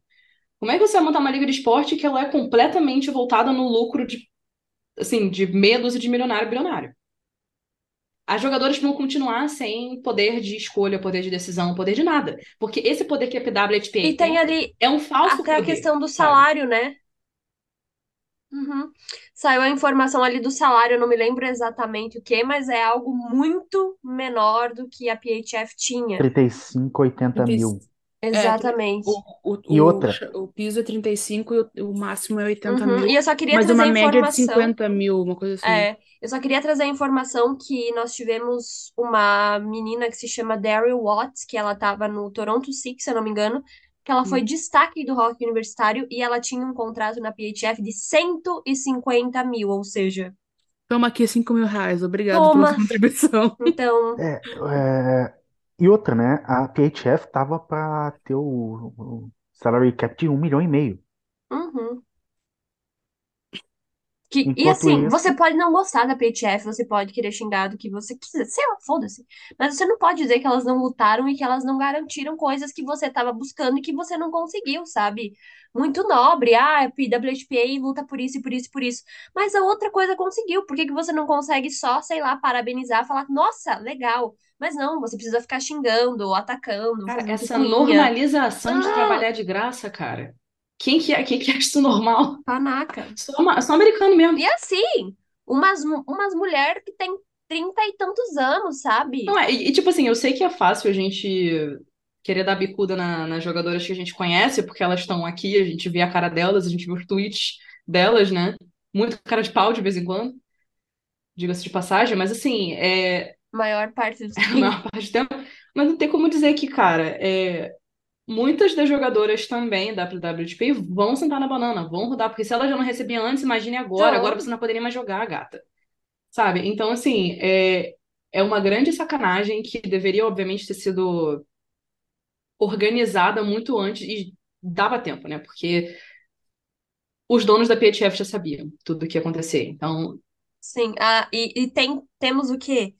Como é que você vai montar uma liga de esporte que ela é completamente voltada no lucro de, assim, de meia dúzia de milionário bilionário? As jogadoras vão continuar sem poder de escolha, poder de decisão, poder de nada. Porque esse poder que a E PWHPA tem tem ali é um falso até a poder, questão do sabe? salário, né? Uhum. Saiu a informação ali do salário, eu não me lembro exatamente o que, mas é algo muito menor do que a PHF tinha. 35, 80 30 mil. É, Exatamente. o, E o, o, outra, o piso é 35 e o, o máximo é 80 Uhum. mil, E eu só queria mas trazer uma a média de informação. 50 mil, uma coisa assim. É, eu só queria trazer a informação que nós tivemos uma menina que se chama Daryl Watts, que ela estava no Toronto Six, se eu não me engano, que ela foi Hum. destaque do rock universitário e ela tinha um contrato na PHF de 150 mil, ou seja, Toma aqui 5 mil reais, obrigado pela toma. contribuição. Então, é, é, e outra, né? A PHF tava pra ter o, o salary cap de um milhão e meio. uhum. Que, e assim, você isso, pode não gostar da PHF, você pode querer xingar do que você quiser, sei lá, foda-se. Mas você não pode dizer que elas não lutaram e que elas não garantiram coisas que você estava buscando e que você não conseguiu, sabe? Muito nobre, ah, a PWHPA luta por isso e por isso e por isso. Mas a outra coisa conseguiu, por que que você não consegue só, sei lá, parabenizar, falar, nossa, legal. Mas não, você precisa ficar xingando, ou atacando, Cara, essa normalização de Ah, trabalhar de graça, cara. Quem que é, quem que acha isso normal? panaca. Só, uma- só americano mesmo. E assim, umas, umas mulheres que têm trinta e tantos anos, sabe? Não é, e, e, tipo assim, eu sei que é fácil a gente querer dar bicuda na- nas jogadoras que a gente conhece, porque elas estão aqui, a gente vê a cara delas, a gente vê os tweets delas, né? Muito cara de pau de vez em quando, diga-se de passagem, mas assim, é Maior parte do a tempo. maior parte do tempo. Mas não tem como dizer que, cara, é, muitas das jogadoras também da WWDP vão sentar na banana, vão rodar, porque se elas já não recebiam antes, imagine agora, agora você não poderia mais jogar, gata. Sabe? Então, assim, é, é uma grande sacanagem que deveria, obviamente, ter sido organizada muito antes e dava tempo, né? Porque os donos da PHF já sabiam tudo o que ia acontecer. Então, sim. Ah, e, e tem, temos o quê?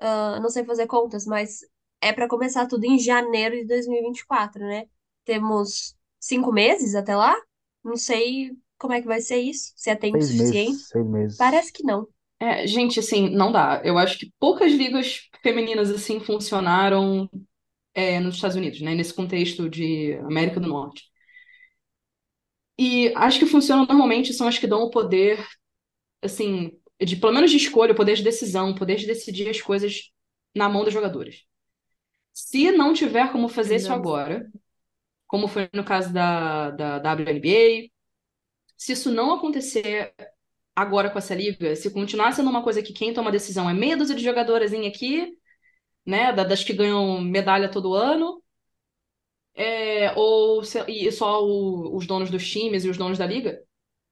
Ah, não sei fazer contas, mas é pra começar tudo em janeiro de 2024, né? Temos cinco meses até lá? Não sei como é que vai ser isso, se é tempo seis suficiente. meses, seis meses. Parece que não. é, gente, assim, não dá. Eu acho que poucas ligas femininas assim funcionaram é, nos Estados Unidos, né? Nesse contexto de América do Norte. E as que funcionam normalmente são as que dão o poder, assim, de pelo menos de escolha, o poder de decisão, o poder de decidir as coisas na mão das jogadoras. Se não tiver como fazer isso Exato. agora, como foi no caso da, da WNBA, se isso não acontecer agora com essa liga, se continuar sendo uma coisa que quem toma decisão é meia dúzia de jogadoras aqui, né, das que ganham medalha todo ano, é, ou se, e só o, os donos dos times e os donos da liga,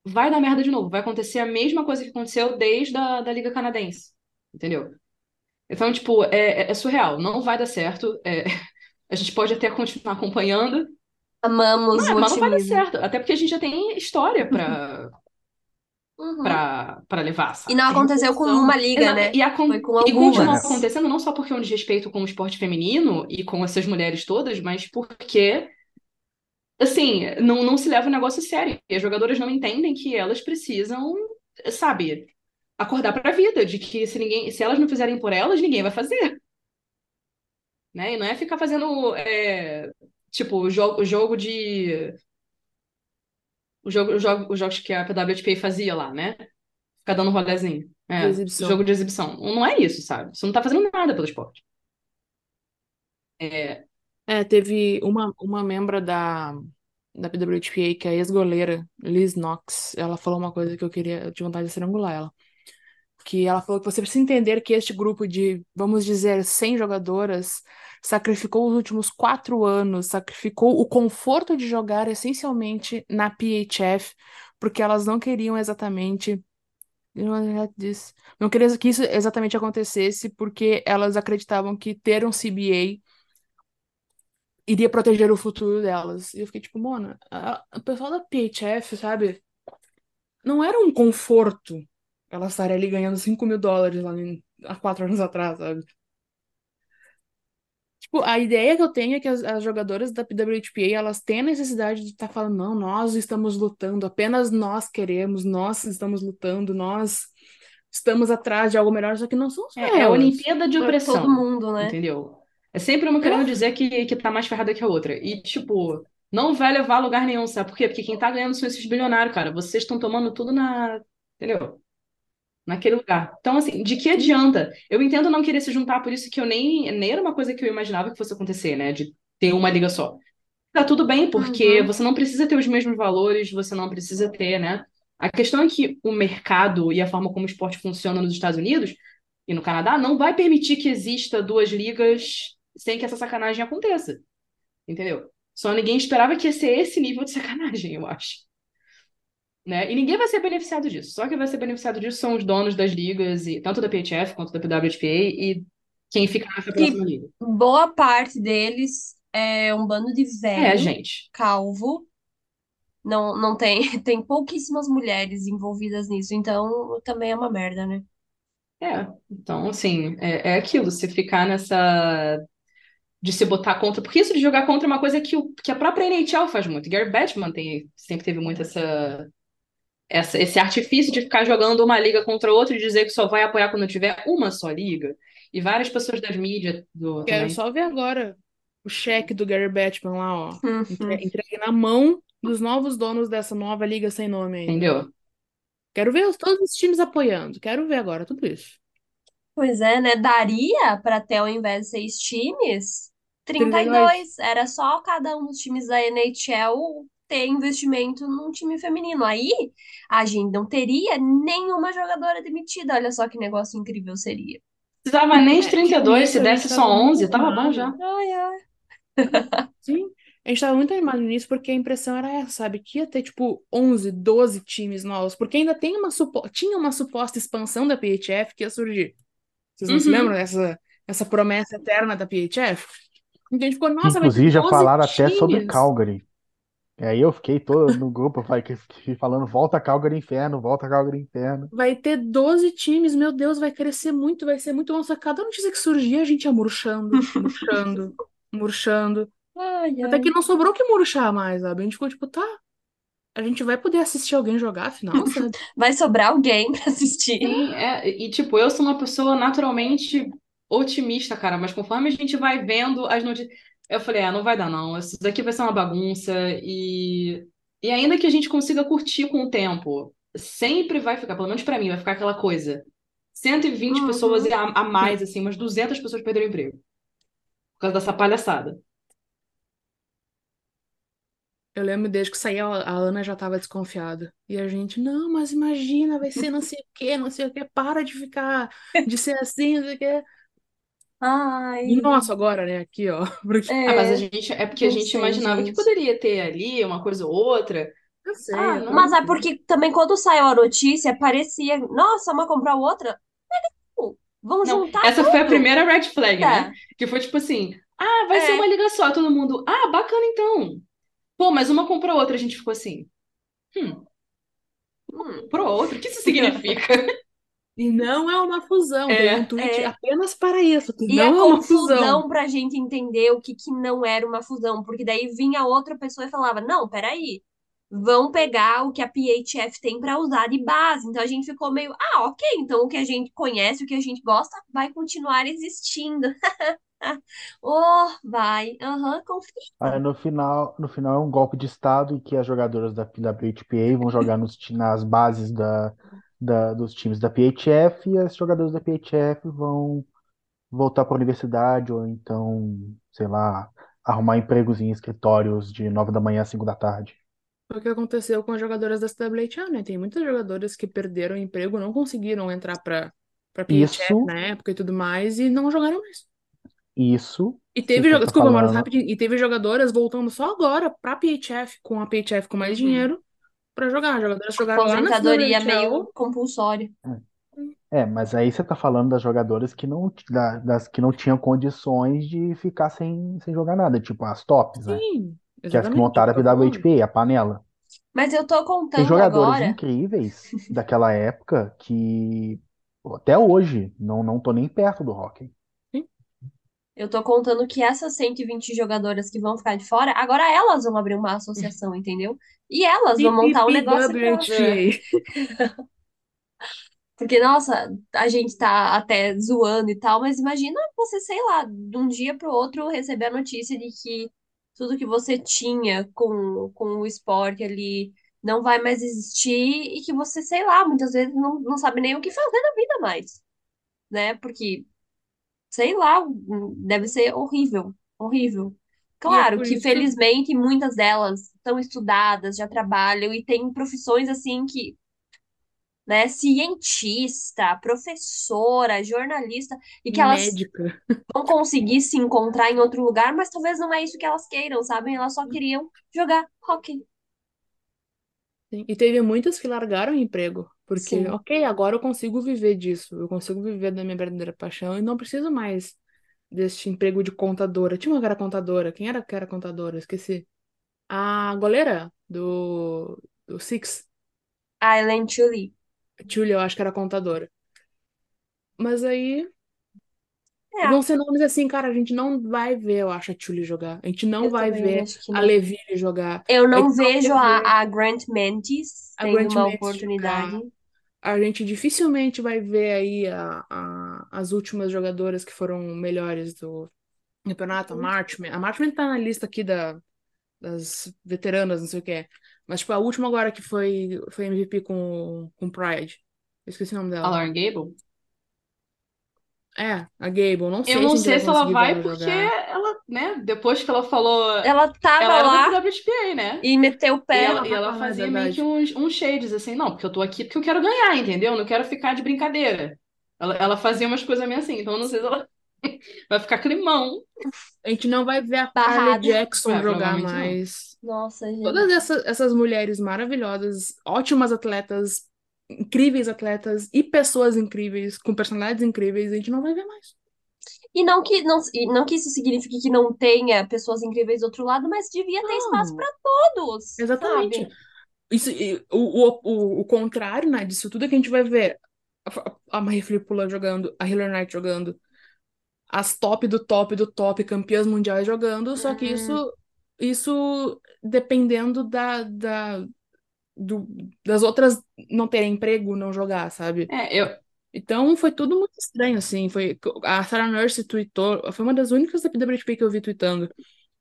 vai dar merda de novo. Vai acontecer a mesma coisa que aconteceu desde a da Liga Canadense. Entendeu? Então, tipo, é, é, é surreal. Não vai dar certo. É, a gente pode até continuar acompanhando. Amamos Mas, o mas não vai dar certo. Até porque a gente já tem história pra, Uhum. pra, pra levar, E não aconteceu com uma liga, né? E, acon- Foi com e continua acontecendo não só porque é um desrespeito com o esporte feminino e com essas mulheres todas, mas porque, assim, não, não se leva o negócio a sério. E as jogadoras não entendem que elas precisam, sabe, acordar pra vida, de que se ninguém, se elas não fizerem por elas, ninguém vai fazer. Né? E não é ficar fazendo, é, tipo, o jogo, de. O jogo, o jogo, os jogos que a PWHP fazia lá, né? Ficar dando rolezinho. De É, exibição. jogo de exibição. Não é isso, sabe? Você não tá fazendo nada pelo esporte. É, É, teve uma, uma membra da, da PWHPA, que é a ex-goleira, Liz Knox, ela falou uma coisa que eu queria, eu vontade de estrangular ela. Que ela falou que você precisa entender que este grupo de, vamos dizer, 100 jogadoras sacrificou os últimos quatro anos, sacrificou o conforto de jogar essencialmente na PHF, porque elas não queriam exatamente. Não queriam que isso exatamente acontecesse, porque elas acreditavam que ter um CBA iria proteger o futuro delas. E eu fiquei tipo, Mona, o pessoal da PHF, sabe? Não era um conforto elas estarem ali ganhando 5 mil dólares lá em- há quatro anos atrás, sabe? Tipo, a ideia que eu tenho é que as, as jogadoras da PWHPA, elas têm a necessidade de estar falando, não, nós estamos lutando, apenas nós queremos, nós estamos lutando, nós estamos atrás de algo melhor, só que não são só é, é a elas. Olimpíada de opressão. todo mundo, né? Entendeu? É sempre uma querendo dizer que, que tá mais ferrada que a outra. E, tipo, não vai levar a lugar nenhum, sabe por quê? Porque quem tá ganhando são esses bilionários, cara. Vocês estão tomando tudo na. Entendeu? Naquele lugar. Então, assim, de que adianta? Eu entendo não querer se juntar, por isso que eu nem, nem era uma coisa que eu imaginava que fosse acontecer, né? De ter uma liga só. Tá tudo bem, porque Uhum. você não precisa ter os mesmos valores, você não precisa ter, né? A questão é que o mercado e a forma como o esporte funciona nos Estados Unidos e no Canadá não vai permitir que exista duas ligas sem que essa sacanagem aconteça. Entendeu? Só ninguém esperava que ia ser esse nível de sacanagem, eu acho. Né? E ninguém vai ser beneficiado disso. Só quem vai ser beneficiado disso são os donos das ligas, e tanto da PHF quanto da PWHPA, e quem fica nessa próxima liga. Boa parte deles é um bando de É, velho, gente. calvo. Não, não tem, tem pouquíssimas mulheres envolvidas nisso, então também é uma merda, né? É. Então, assim, é, é aquilo, se ficar nessa. De se botar contra. Porque isso de jogar contra é uma coisa que, o, que a própria NHL faz muito. Gary Bettman tem, sempre teve muito essa, essa, esse artifício de ficar jogando uma liga contra outra e dizer que só vai apoiar quando tiver uma só liga. E várias pessoas das mídias do, Quero também. só ver agora o cheque do Gary Bettman lá, ó. Uhum. Entre- Entregue na mão dos novos donos dessa nova liga sem nome ainda. Entendeu? Quero ver os- todos os times apoiando. Quero ver agora tudo isso. Pois é, né? Daria para ter, ao invés de seis times, 32. 32. Era só cada um dos times da NHL ter investimento num time feminino. Aí a gente não teria nenhuma jogadora demitida. Olha só que negócio incrível seria. Precisava nem de É, 32, isso se desse só tava muito 11, tava bom já. Ai, ai. Sim, a gente tava muito animado nisso porque a impressão era essa, sabe? Que ia ter, tipo, 11, 12 times novos. Porque ainda tem uma supo... tinha uma suposta expansão da PHF que ia surgir. Vocês não se Uhum. lembram dessa, dessa promessa eterna da PHF? Então a gente ficou, nossa, Inclusive, já 12 falaram até sobre times. Calgary. E aí eu fiquei todo no grupo, falando, volta Calgary Inferno, volta Calgary Inferno. Vai ter 12 times, meu Deus, vai crescer muito, vai ser muito bom. Só que cada notícia que surgia, a gente ia murchando, murchando, murchando. Ai, Até ai. que não sobrou o que murchar mais, sabe? A gente ficou tipo, tá, a gente vai poder assistir alguém jogar afinal, sabe? Vai sobrar alguém pra assistir. Sim, é, e tipo, eu sou uma pessoa naturalmente otimista, cara, mas conforme a gente vai vendo as notícias, eu falei, ah, não vai dar não, isso daqui vai ser uma bagunça e e ainda que a gente consiga curtir com o tempo, sempre vai ficar, pelo menos pra mim, vai ficar aquela coisa. 120 Uhum. pessoas a, a mais, assim, umas 200 pessoas perderam o emprego. Por causa dessa palhaçada. Eu lembro desde que saiu, a Ana já tava desconfiada. E a gente, não, mas imagina, vai ser não sei o quê, não sei o quê, para de ficar, de ser assim, não sei o quê. Ai, nosso agora, né, aqui, ó. Porque Ah, mas a é, gente, é porque a não gente sei, imaginava que gente. poderia ter ali uma coisa ou outra. eu sei, Ah, eu não. Mas é porque também quando saiu a notícia, parecia, nossa, uma comprou a outra. Vão Não, juntar essa foi a tudo. primeira red flag, né? Tá. Que foi tipo assim, ah, vai ser É. uma liga só, todo mundo, ah, bacana então. Pô, mas uma comprou a outra, a gente ficou assim, hum, Hum. comprou a outra, o que isso significa? E não é uma fusão. É. um tweet É. apenas para isso, que E a não é uma fusão. confusão pra gente entender o que, que não era uma fusão, porque daí vinha outra pessoa e falava: Não, peraí, vão pegar o que a PHF tem pra usar de base. Então a gente ficou meio: Ah, ok, então o que a gente conhece, o que a gente gosta, vai continuar existindo. Oh, vai, aham, confia. Aí no final, no final é um golpe de estado em que as jogadoras da WHPA vão jogar nos, nas bases da, da- dos times da PHF e as jogadoras da PHF vão voltar para a universidade ou então, sei lá, arrumar empregos em escritórios de nove da manhã às cinco da tarde. Foi o que aconteceu com as jogadoras da CWHA, né? Tem muitas jogadoras que perderam emprego, não conseguiram entrar pra, pra PHF na época e tudo mais, e não jogaram mais. isso, E teve, você jo- tá desculpa, falando, rapidinho, e teve jogadoras voltando só agora pra PHF, com a PHF com mais Uhum. dinheiro, pra jogar. Jogadoras jogaram lá na Aposentadoria meio compulsória. é, mas aí você tá falando das jogadoras que não, da- das que não tinham condições de ficar sem, sem jogar nada, tipo as tops, né? Sim, Que as que exatamente, é montaram que a eu tô falando. PWHPA, a panela. Mas eu tô Tem contando jogadores agora. incríveis daquela época que pô, até hoje não, não tô nem perto do hockey. Eu tô contando que essas 120 jogadoras que vão ficar de fora, agora elas vão abrir uma associação, entendeu? E elas vão montar um negócio. Porque, nossa, a gente tá até zoando e tal, mas imagina você, sei lá, de um dia pro outro receber a notícia de que tudo que você tinha com, com o esporte ali não vai mais existir e que você, sei lá, muitas vezes não, não sabe nem o que fazer na vida mais, né? Porque, sei lá, deve ser horrível, horrível. É Claro que, isso felizmente, muitas delas estão estudadas, já trabalham e têm profissões assim que né, cientista, professora, jornalista, e que elas médica. vão conseguir se encontrar em outro lugar, mas talvez não é isso que elas queiram, sabem? Elas só queriam jogar hockey. Sim. E teve muitas que largaram o emprego, porque, Sim. ok, agora eu consigo viver disso, eu consigo viver da minha verdadeira paixão e não preciso mais deste emprego de contadora. Tinha uma que era contadora, quem era que era contadora? Esqueci. A goleira do, do Six, A Ellen Tully. Julia, eu acho que era contadora. Mas aí É, vão ser nomes assim, cara, a gente não vai ver, eu acho, a Julie jogar. A gente não eu vai ver a. Levine jogar. Eu não vejo a, a Grant Mendes a tendo Grant uma Mendes oportunidade. jogar. A gente dificilmente vai ver aí a, a- as últimas jogadoras que foram melhores do campeonato. A Marchman. A Marchman tá na lista aqui da, das veteranas, não sei o que é. Mas, tipo, a última agora que foi, foi MVP com, com Pride. Eu esqueci o nome A dela. Lauren Gable? É, a Gable. Não Eu sei não se sei se ela vai ela porque jogar. ela, né, depois que ela falou, Ela tava ela era lá da PWHPA, né? e meteu o E pé. ela, e ela fazia meio que uns, uns shades, assim, não, porque eu tô aqui porque eu quero ganhar, entendeu? Eu não quero ficar de brincadeira. Ela, ela fazia umas coisas meio assim, então eu não sei se ela vai ficar climão. A gente não vai ver a Carly Barrada. Jackson É, jogar provavelmente não. mais. Nossa, gente. Todas essas, essas mulheres maravilhosas, ótimas atletas, incríveis atletas e pessoas incríveis, com personalidades incríveis, a gente não vai ver mais. E não que, não, e não que isso signifique que não tenha pessoas incríveis do outro lado, mas devia ter espaço Não, para todos, exatamente. sabe? Isso, o, o, o, contrário, né, disso tudo é que a gente vai ver a, a Maria Filipula jogando, a Hillary Knight jogando, as top do top do top, campeãs mundiais jogando, só que Hum, isso, isso dependendo da, da, do, das outras não terem emprego, não jogar, sabe? É, eu, Então foi tudo muito estranho, assim. Foi, a Sarah Nurse tweetou, foi uma das únicas da PWHPA que eu vi tweetando.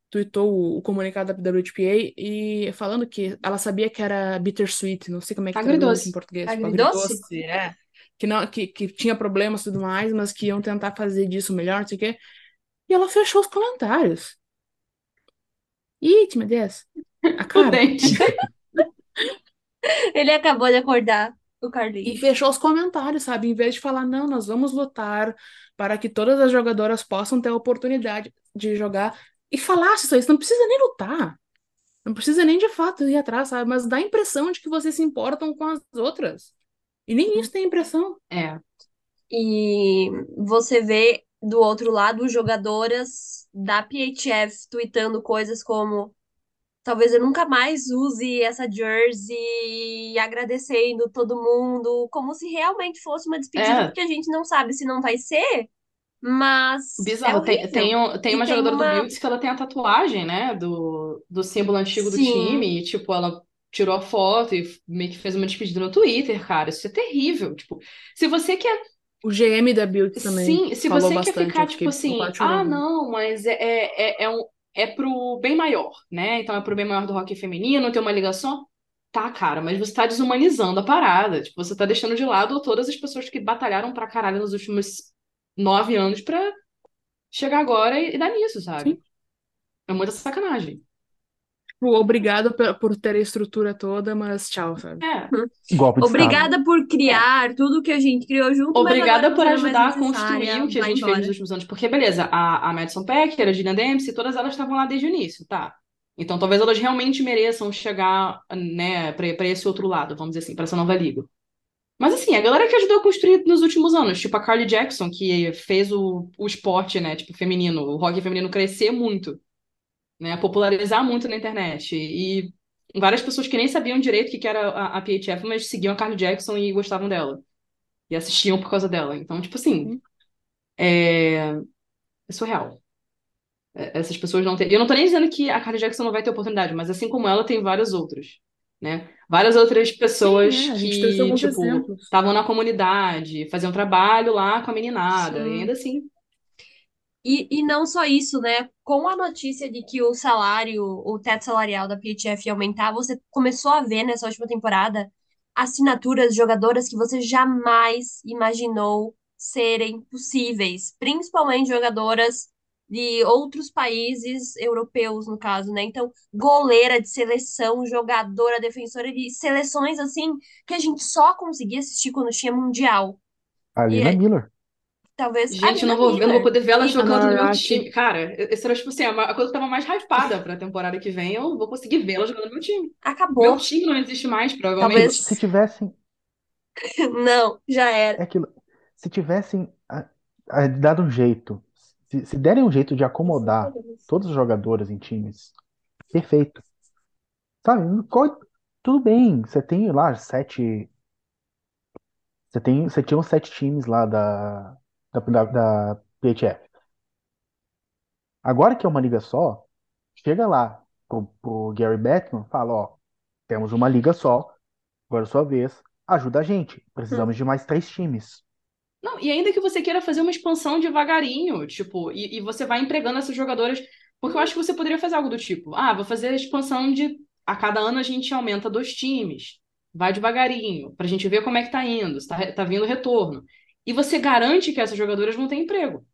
Tweetou o, o comunicado da PWHPA e falando que ela sabia que era bittersweet, não sei como é que traduz em português, tipo, agridoce? agridoce, é. Que, não, que, que tinha problemas e tudo mais, mas que iam tentar fazer disso melhor, não sei o quê. E ela fechou os comentários. Ih, timidez. A O cara. dente. Ele acabou de acordar, o E Carlinhos. fechou os comentários, sabe? Em vez de falar, não, nós vamos lutar para que todas as jogadoras possam ter a oportunidade de jogar. E falasse isso aí, você não precisa nem lutar. Não precisa nem de fato ir atrás, sabe? Mas dá a impressão de que vocês se importam com as outras. E nem isso tem impressão. É. E você vê do outro lado jogadoras da PHF tweetando coisas como talvez eu nunca mais use essa jersey e agradecendo todo mundo, como se realmente fosse uma despedida, É. porque a gente não sabe se não vai ser, mas é Bizarro. Tem, horrível. tem, um- tem E uma tem jogadora uma- do Builds que ela tem a tatuagem, né? Do, do símbolo antigo do Sim. time. E, tipo, ela tirou a foto e meio que fez uma despedida no Twitter, cara. Isso é terrível. Tipo, se você quer. O GM da Build também Sim, se falou você quer ficar, tipo assim, ah, não, mas é, é, é, é, um, é pro bem maior, né? Então é pro bem maior do hockey feminino, tem uma ligação. Tá, cara, mas você tá desumanizando a parada. Tipo, você tá deixando de lado todas as pessoas que batalharam pra caralho nos últimos nove anos pra chegar agora e, e dar nisso, sabe? Sim. É muita sacanagem. Tipo, obrigado pe- por ter a estrutura toda, mas tchau, sabe? É. Golpe de Estado. Obrigada por criar tudo que a gente criou junto, Obrigada por é ajudar a construir o que a gente fez embora. nos últimos anos. Porque, beleza, a, a Madison Packer, a Gillian Dempsey, todas elas estavam lá desde o início, tá? Então talvez elas realmente mereçam chegar, né, pra, pra esse outro lado, vamos dizer assim, pra essa nova liga. Mas assim, a galera que ajudou a construir nos últimos anos, tipo a Carly Jackson, que fez o, o esporte, né, tipo, feminino, o hockey feminino crescer muito, né, popularizar muito na internet. E várias pessoas que nem sabiam direito o que que era a, a PHF, mas seguiam a Carly Jackson e gostavam dela. E assistiam por causa dela. Então, tipo assim, é, é surreal. É, Essas pessoas não têm. Eu não tô nem dizendo que a Carly Jackson não vai ter oportunidade, mas assim como ela, tem vários outros, né? Várias outras pessoas Sim, é, que, tipo, estavam na comunidade, faziam trabalho lá com a meninada, Sim. e ainda assim. E, e não só isso, né? Com a notícia de que o salário, o teto salarial da PHF ia aumentar, você começou a ver nessa última temporada assinaturas de jogadoras que você jamais imaginou serem possíveis, principalmente jogadoras de outros países europeus, no caso, né? Então, goleira de seleção, jogadora, defensora de seleções assim que a gente só conseguia assistir quando tinha mundial. A Lina E- Miller. Talvez Gente, eu não vou, eu não vou poder ver ela jogando no meu time. Cara, essa era, tipo assim, a coisa que tava mais hypada pra temporada que vem, eu não vou conseguir ver ela jogando no meu time. Meu acabou. time não existe mais, Talvez- provavelmente. Se tivessem. Não, já era. É aquilo. Se tivessem dado um jeito. Se, se derem um jeito de acomodar todos os jogadores em times, perfeito. Sabe? qual- tudo bem. Você tem lá sete. Você tem, você tinha uns sete times lá da, da, da, da PHF. Agora que é uma liga só, chega lá pro, pro Gary Bettman, fala, ó, temos uma liga só, agora é sua vez, ajuda a gente. Precisamos de mais três times. Não, e ainda que você queira fazer uma expansão devagarinho, tipo, e, e você vai empregando essas jogadoras, porque eu acho que você poderia fazer algo do tipo, ah, vou fazer a expansão de a cada ano a gente aumenta dois times, vai devagarinho, pra gente ver como é que tá indo, se tá, tá vindo retorno. E você garante que essas jogadoras vão ter emprego.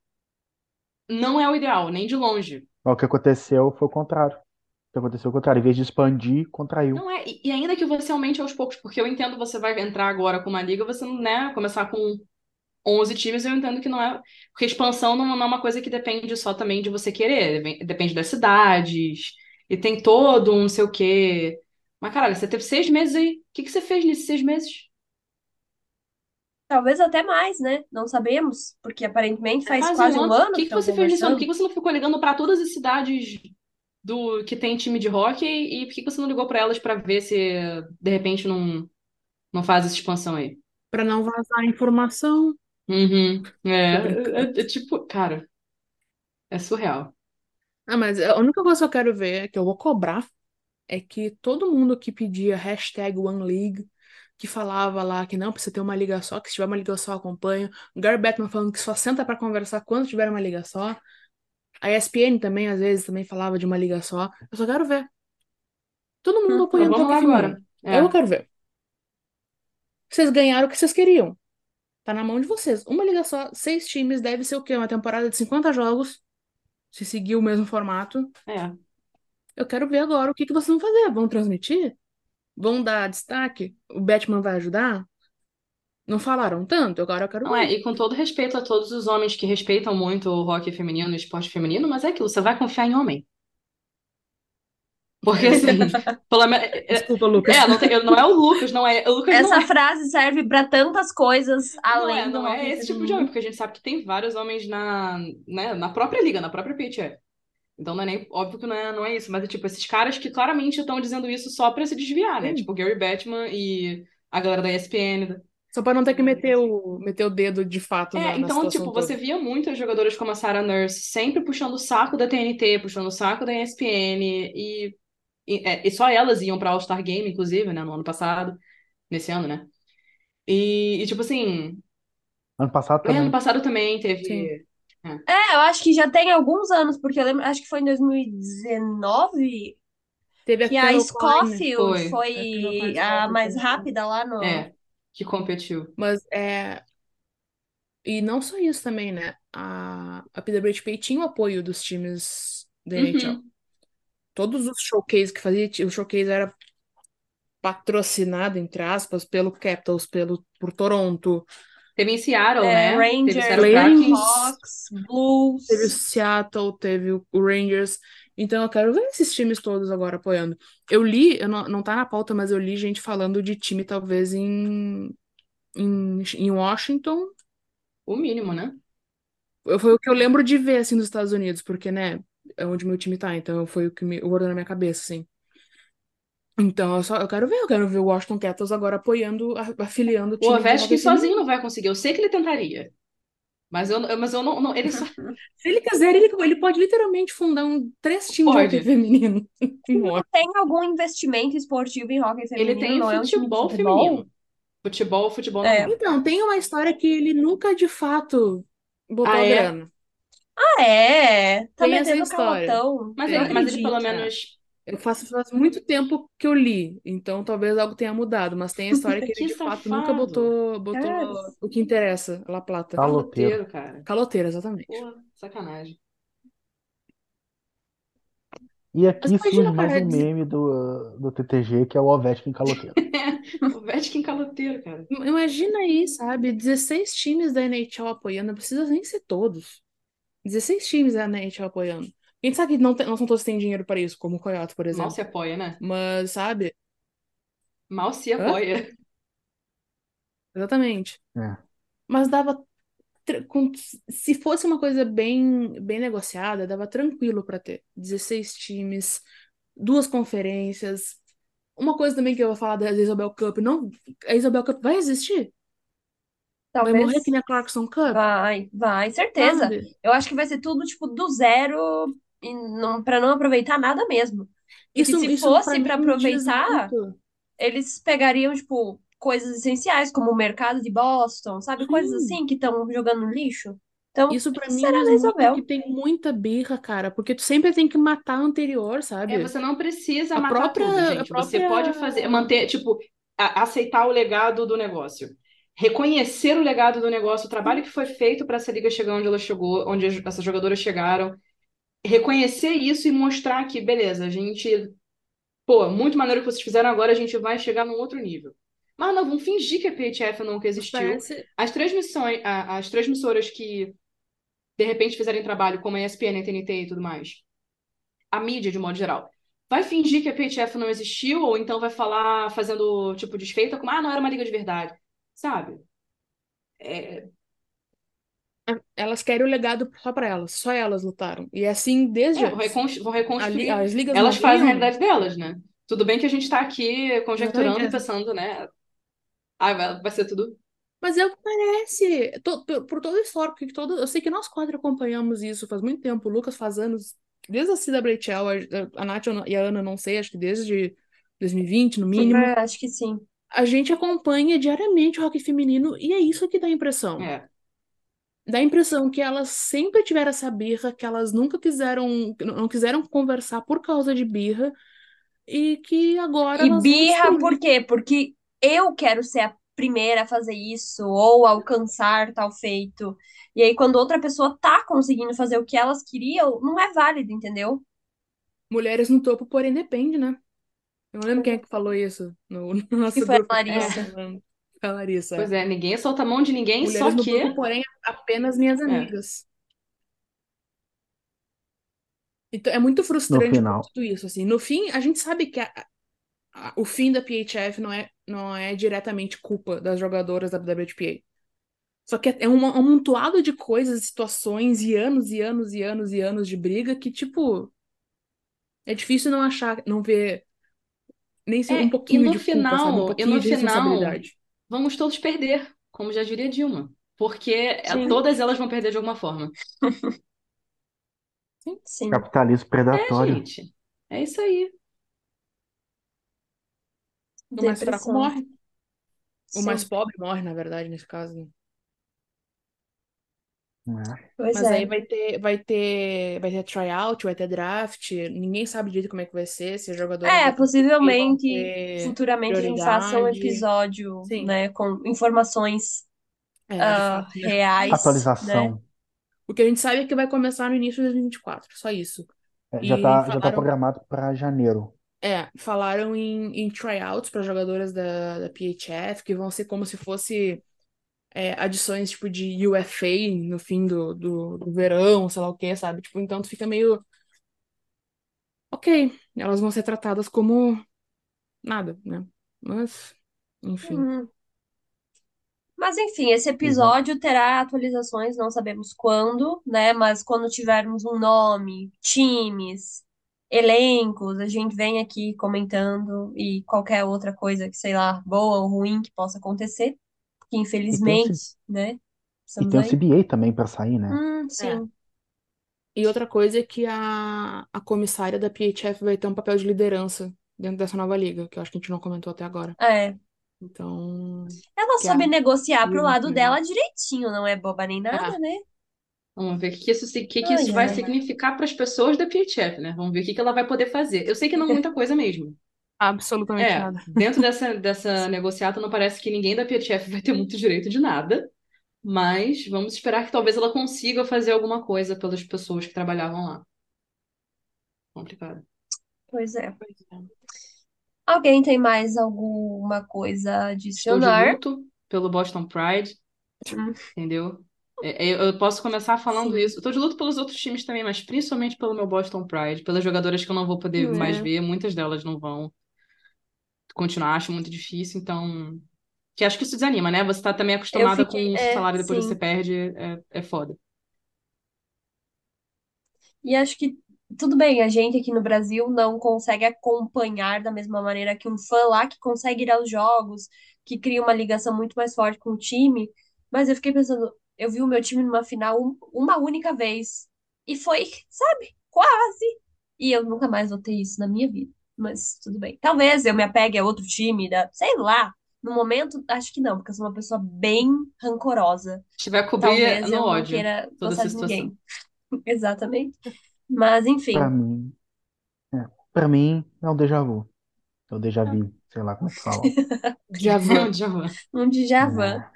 Não é o ideal, nem de longe. O que aconteceu foi o contrário. O que aconteceu foi o contrário. Em vez de expandir, contraiu. Não é, e, ainda que você aumente aos poucos, porque eu entendo você vai entrar agora com uma liga, você não, né, começar com 11 times, eu entendo que não é, porque expansão não, é uma coisa que depende só também de você querer, depende- depende das cidades, e tem todo um não sei o quê. Mas caralho, você teve seis meses aí, o que que você fez nesses seis meses? Talvez até mais, né? Não sabemos, porque aparentemente faz Quase quase um um ano. O que que que você fez? Por que você não ficou ligando pra todas as cidades do que tem time de hockey e por que você não ligou pra elas pra ver se de repente não não faz essa expansão aí? Pra não vazar informação. Uhum. É, brincando. é- é tipo, cara, é surreal. Ah, mas a única coisa que eu quero ver, que eu vou cobrar, é que todo mundo que pedia hashtag OneLeague, que falava lá que não precisa ter uma liga só, que se tiver uma liga só, acompanho. O Gary Bettman falando que só senta pra conversar quando tiver uma liga só. A ESPN também, às vezes, também falava de uma liga só. Eu só quero ver. Todo mundo Então apoiando hockey agora. feminino. É. Eu quero ver. Vocês ganharam o que vocês queriam. Tá na mão de vocês. Uma liga só, seis times, deve ser o quê? Uma temporada de 50 jogos, se seguir o mesmo formato. É. Eu quero ver agora o que que vocês vão fazer. Vão transmitir? Vão dar destaque? O Batman vai ajudar? Não falaram tanto? Agora eu quero Não é, e com todo respeito a todos os homens que respeitam muito o rock feminino, o esporte feminino, mas é aquilo, você vai confiar em homem. Porque assim, pelo menos. É, Desculpa, Lucas. é, não, tem- não é o Lucas, não é. O Lucas não Essa é. frase serve pra tantas coisas Não além é, do não é hockey esse tipo de homem, porque a gente sabe que tem vários homens na, né, na própria liga, na própria PHF. Então não é nem, óbvio que não é, não é isso, mas é tipo, esses caras que claramente estão dizendo isso só pra se desviar, né? Sim. Tipo, Gary Batman e a galera da ESPN. Só pra não ter que meter o, meter o dedo de fato É, na, na então, situação tipo, toda. você via muitas jogadoras como a Sarah Nurse sempre puxando o saco da TNT, puxando o saco da ESPN, e, e, é, e só elas iam pra All-Star Game, inclusive, né, no ano passado, nesse ano, né? E, e, tipo assim, Ano passado é, ano também. passado também teve. Sim. É, eu acho que já tem alguns anos, porque eu lembro, acho que foi em 2019 Teve a que a Carol Scofield Foi. foi A a mais rápida lá no. É, que competiu. Mas é. E não só isso também, né? A, a PWHP tinha o apoio dos times da NHL. Uhum. Todos os showcases que fazia, o showcase era patrocinado, entre aspas, pelo Capitals, pelo, por Toronto. Teve em Seattle, É, né? Teve Rangers, Seattle. Kraken. Hawks, Blues. Teve o Seattle, teve o Rangers. Então eu quero ver esses times todos agora apoiando. Eu li, eu não, não tá na pauta, mas eu li gente falando de time talvez em, em, em Washington. O mínimo, né? Foi o que eu lembro de ver, assim, dos Estados Unidos, porque, né, é onde meu time tá, então foi o que me guardou na minha cabeça, assim. Então, eu só, eu quero ver, eu quero ver o Washington Capitals agora apoiando, afiliando o O time de Ovechkin sozinho não vai conseguir. Eu sei que ele tentaria. Mas eu, mas eu não, não- ele só Se ele quiser, ele, ele pode literalmente fundar um, três times de Pode. hockey feminino. Tem algum investimento esportivo em hockey feminino? ele tem não é um de futebol futebol? feminino. Futebol, futebol É. Então, tem uma história que ele nunca de fato botou Ah, a é? grana. Ah, é? Tá Tem essa metendo história. calotão. Mas ele, mas ele pelo menos. Eu faço faz muito tempo que eu li, então talvez algo tenha mudado, mas tem a história que Que ele de fato nunca safado. botou, botou Cara. o que interessa, La Plata. Caloteiro. Caloteiro, cara. Caloteira, exatamente. Pô, sacanagem. E aqui surge mais um de- meme do, do TTG, que é o Ovechkin caloteiro. O Ovechkin caloteiro, cara. Imagina aí, sabe? 16 times da NHL apoiando, não precisa nem ser todos. 16 times da NHL apoiando. A gente sabe que não, tem- não são todos que têm dinheiro para isso, como o Coyote, por Mal exemplo. se apoia, né? Mas, sabe? Mal se Hã? apoia. Exatamente. É. Mas dava. Se fosse uma coisa bem, bem negociada, dava tranquilo para ter. 16 times, duas conferências. Uma coisa também que eu vou falar da Isabel Cup, não, a Isabel Cup vai existir? Vai Talvez. morrer que nem a Clarkson Cup? Vai, vai, certeza. Sabe? Eu acho que vai ser tudo, tipo, do zero e não, pra não aproveitar nada mesmo. Porque Isso, se isso fosse diz aproveitar, eles pegariam, tipo, coisas essenciais, como o mercado de Boston, sabe? Coisas Sim. assim que estão jogando no lixo. Então, Isso pra mim será Isabel. que tem muita birra, cara, porque tu sempre tem que matar a anterior, É, sabe? você não precisa A matar própria- tudo, a gente. Você própria- pode fazer, manter, tipo, a- aceitar o legado do negócio. Reconhecer o legado do negócio, o trabalho que foi feito para essa liga chegar onde ela chegou, onde as- essas jogadoras chegaram. Reconhecer isso e mostrar que, beleza, a gente. Pô, muito maneiro que vocês fizeram agora, a gente vai chegar num outro nível. Mas não, vamos fingir que a PHF nunca existiu. Parece, As transmissões, a- as transmissoras que de repente fizerem trabalho como a ESPN, a TNT e tudo mais, a mídia de modo geral, vai fingir que a PHF não existiu ou então vai falar fazendo tipo desfeita como ah, não era uma liga de verdade, sabe? É, elas querem o legado só pra elas, só elas lutaram. E é assim desde é, vão A reconstruir. as ligas Elas fazem a realidade delas, né? Tudo bem que a gente tá aqui conjecturando, Exatamente. pensando, né? Ah, vai, ser tudo. Mas é o que parece. Por, por todo o histórico, que todo, eu sei que nós quatro acompanhamos isso faz muito tempo. O Lucas faz anos, desde a CWHL, a, a Nath e a Ana, não sei, acho que desde 2020, no mínimo. É, acho que sim. A gente acompanha diariamente o hockey feminino e é isso que dá a impressão. É. Dá a impressão que elas sempre tiveram essa birra, que elas nunca quiseram, não quiseram conversar por causa de birra e que agora E birra por quê? Porque eu quero ser a primeira a fazer isso ou alcançar tal feito. E aí, quando outra pessoa tá conseguindo fazer o que elas queriam, não é válido, entendeu? mulheres no topo, porém depende, né? Eu não lembro quem é que falou isso no, no nosso que foi a grupo. Larissa. É, Larissa. Pois é, ninguém solta a mão de ninguém, Mulheres só no que. grupo, porém, apenas minhas amigas. Então é muito frustrante final. tudo isso, assim. No fim, a gente sabe que a- a- o fim da PHF não é, não é diretamente culpa das jogadoras da WWPA. Só que é um um amontoado de coisas, situações e anos e anos e anos e anos de briga que, tipo, é difícil não achar, não ver nem se É, um pouquinho e no de culpa, sabe? Um final- e pouquinho no de final- responsabilidade. Vamos todos perder, como já diria Dilma. Porque é- Sim. todas elas vão perder de alguma forma. Sim. Capitalismo É, predatório. gente. É isso aí. O mais fraco Depressão. morre. O Sim. mais pobre morre, na verdade, nesse caso. Né? né? Pois Mas é. aí vai ter, vai ter, vai ter tryout, vai ter draft. Ninguém sabe direito como é que vai ser, se os jogadores É, possivelmente, futuramente a gente faça um episódio, Sim. né, com informações É, né? reais, né? Atualização. O que a gente sabe é que vai começar no início de 2024, só isso. É, já tá, já tá falaram- programado para janeiro. É, falaram em, em tryouts para jogadoras da, da PHF, que vão ser como se fosse é, adições tipo de UFA no fim do, do, do verão, sei lá o que, sabe? Tipo, então tu fica meio. Ok, elas vão ser tratadas como nada, né? Mas, enfim. Uhum. Mas enfim, esse episódio terá atualizações, não sabemos quando, né? Mas quando tivermos um nome, times, elencos, a gente vem aqui comentando e qualquer outra coisa que, sei lá, boa ou ruim que possa acontecer, porque infelizmente, né? E Estamos tem o aí. CBA também para sair, né? Hum, sim. E outra coisa é que a, a comissária da PHF vai ter um papel de liderança dentro dessa nova liga, que eu acho que a gente não comentou até agora. É. Então, Ela Que soube a- negociar pro lado dela direitinho, não é boba nem nada, É. né? Vamos ver o que isso, que que Ai, isso vai ai. significar para as pessoas da PHF, né? Vamos ver o que que ela vai poder fazer. Eu sei que não muita coisa mesmo. Absolutamente É, nada. dentro dessa, dessa negociata não parece que ninguém da PHF vai ter muito direito de nada, mas vamos esperar que talvez ela consiga fazer alguma coisa pelas pessoas que trabalhavam lá. Complicado. Pois é. Pois é. Alguém tem mais alguma coisa a Estou de adicionar? luto pelo Boston Pride, Hum. entendeu? É, é, Eu posso começar falando Sim. isso. Eu tô de luto pelos outros times também, mas principalmente pelo meu Boston Pride, pelas jogadoras que eu não vou poder É. mais ver, muitas delas não vão continuar, acho muito difícil, então. Que acho que isso desanima, né? Você tá também acostumada fiquei- com o é, salário depois sim. você perde, é, é foda. E acho que tudo bem, a gente aqui no Brasil não consegue acompanhar da mesma maneira que um fã lá que consegue ir aos jogos, que cria uma ligação muito mais forte com o time. Mas eu fiquei pensando, eu vi o meu time numa final um- uma única vez. E foi, sabe, quase. E eu nunca mais vou ter isso na minha vida. Mas tudo bem. Talvez eu me apegue a outro time, da, sei lá. No momento, acho que não, porque eu sou uma pessoa bem rancorosa. Se tiver a cobrir Talvez no eu não ódio, queira toda gostar essa de ninguém. Exatamente. Mas enfim. Pra mim, é, pra mim é um déjà vu. É o déjà vu, sei lá como é que fala. Djavan. Djavan. Um Djavan. É.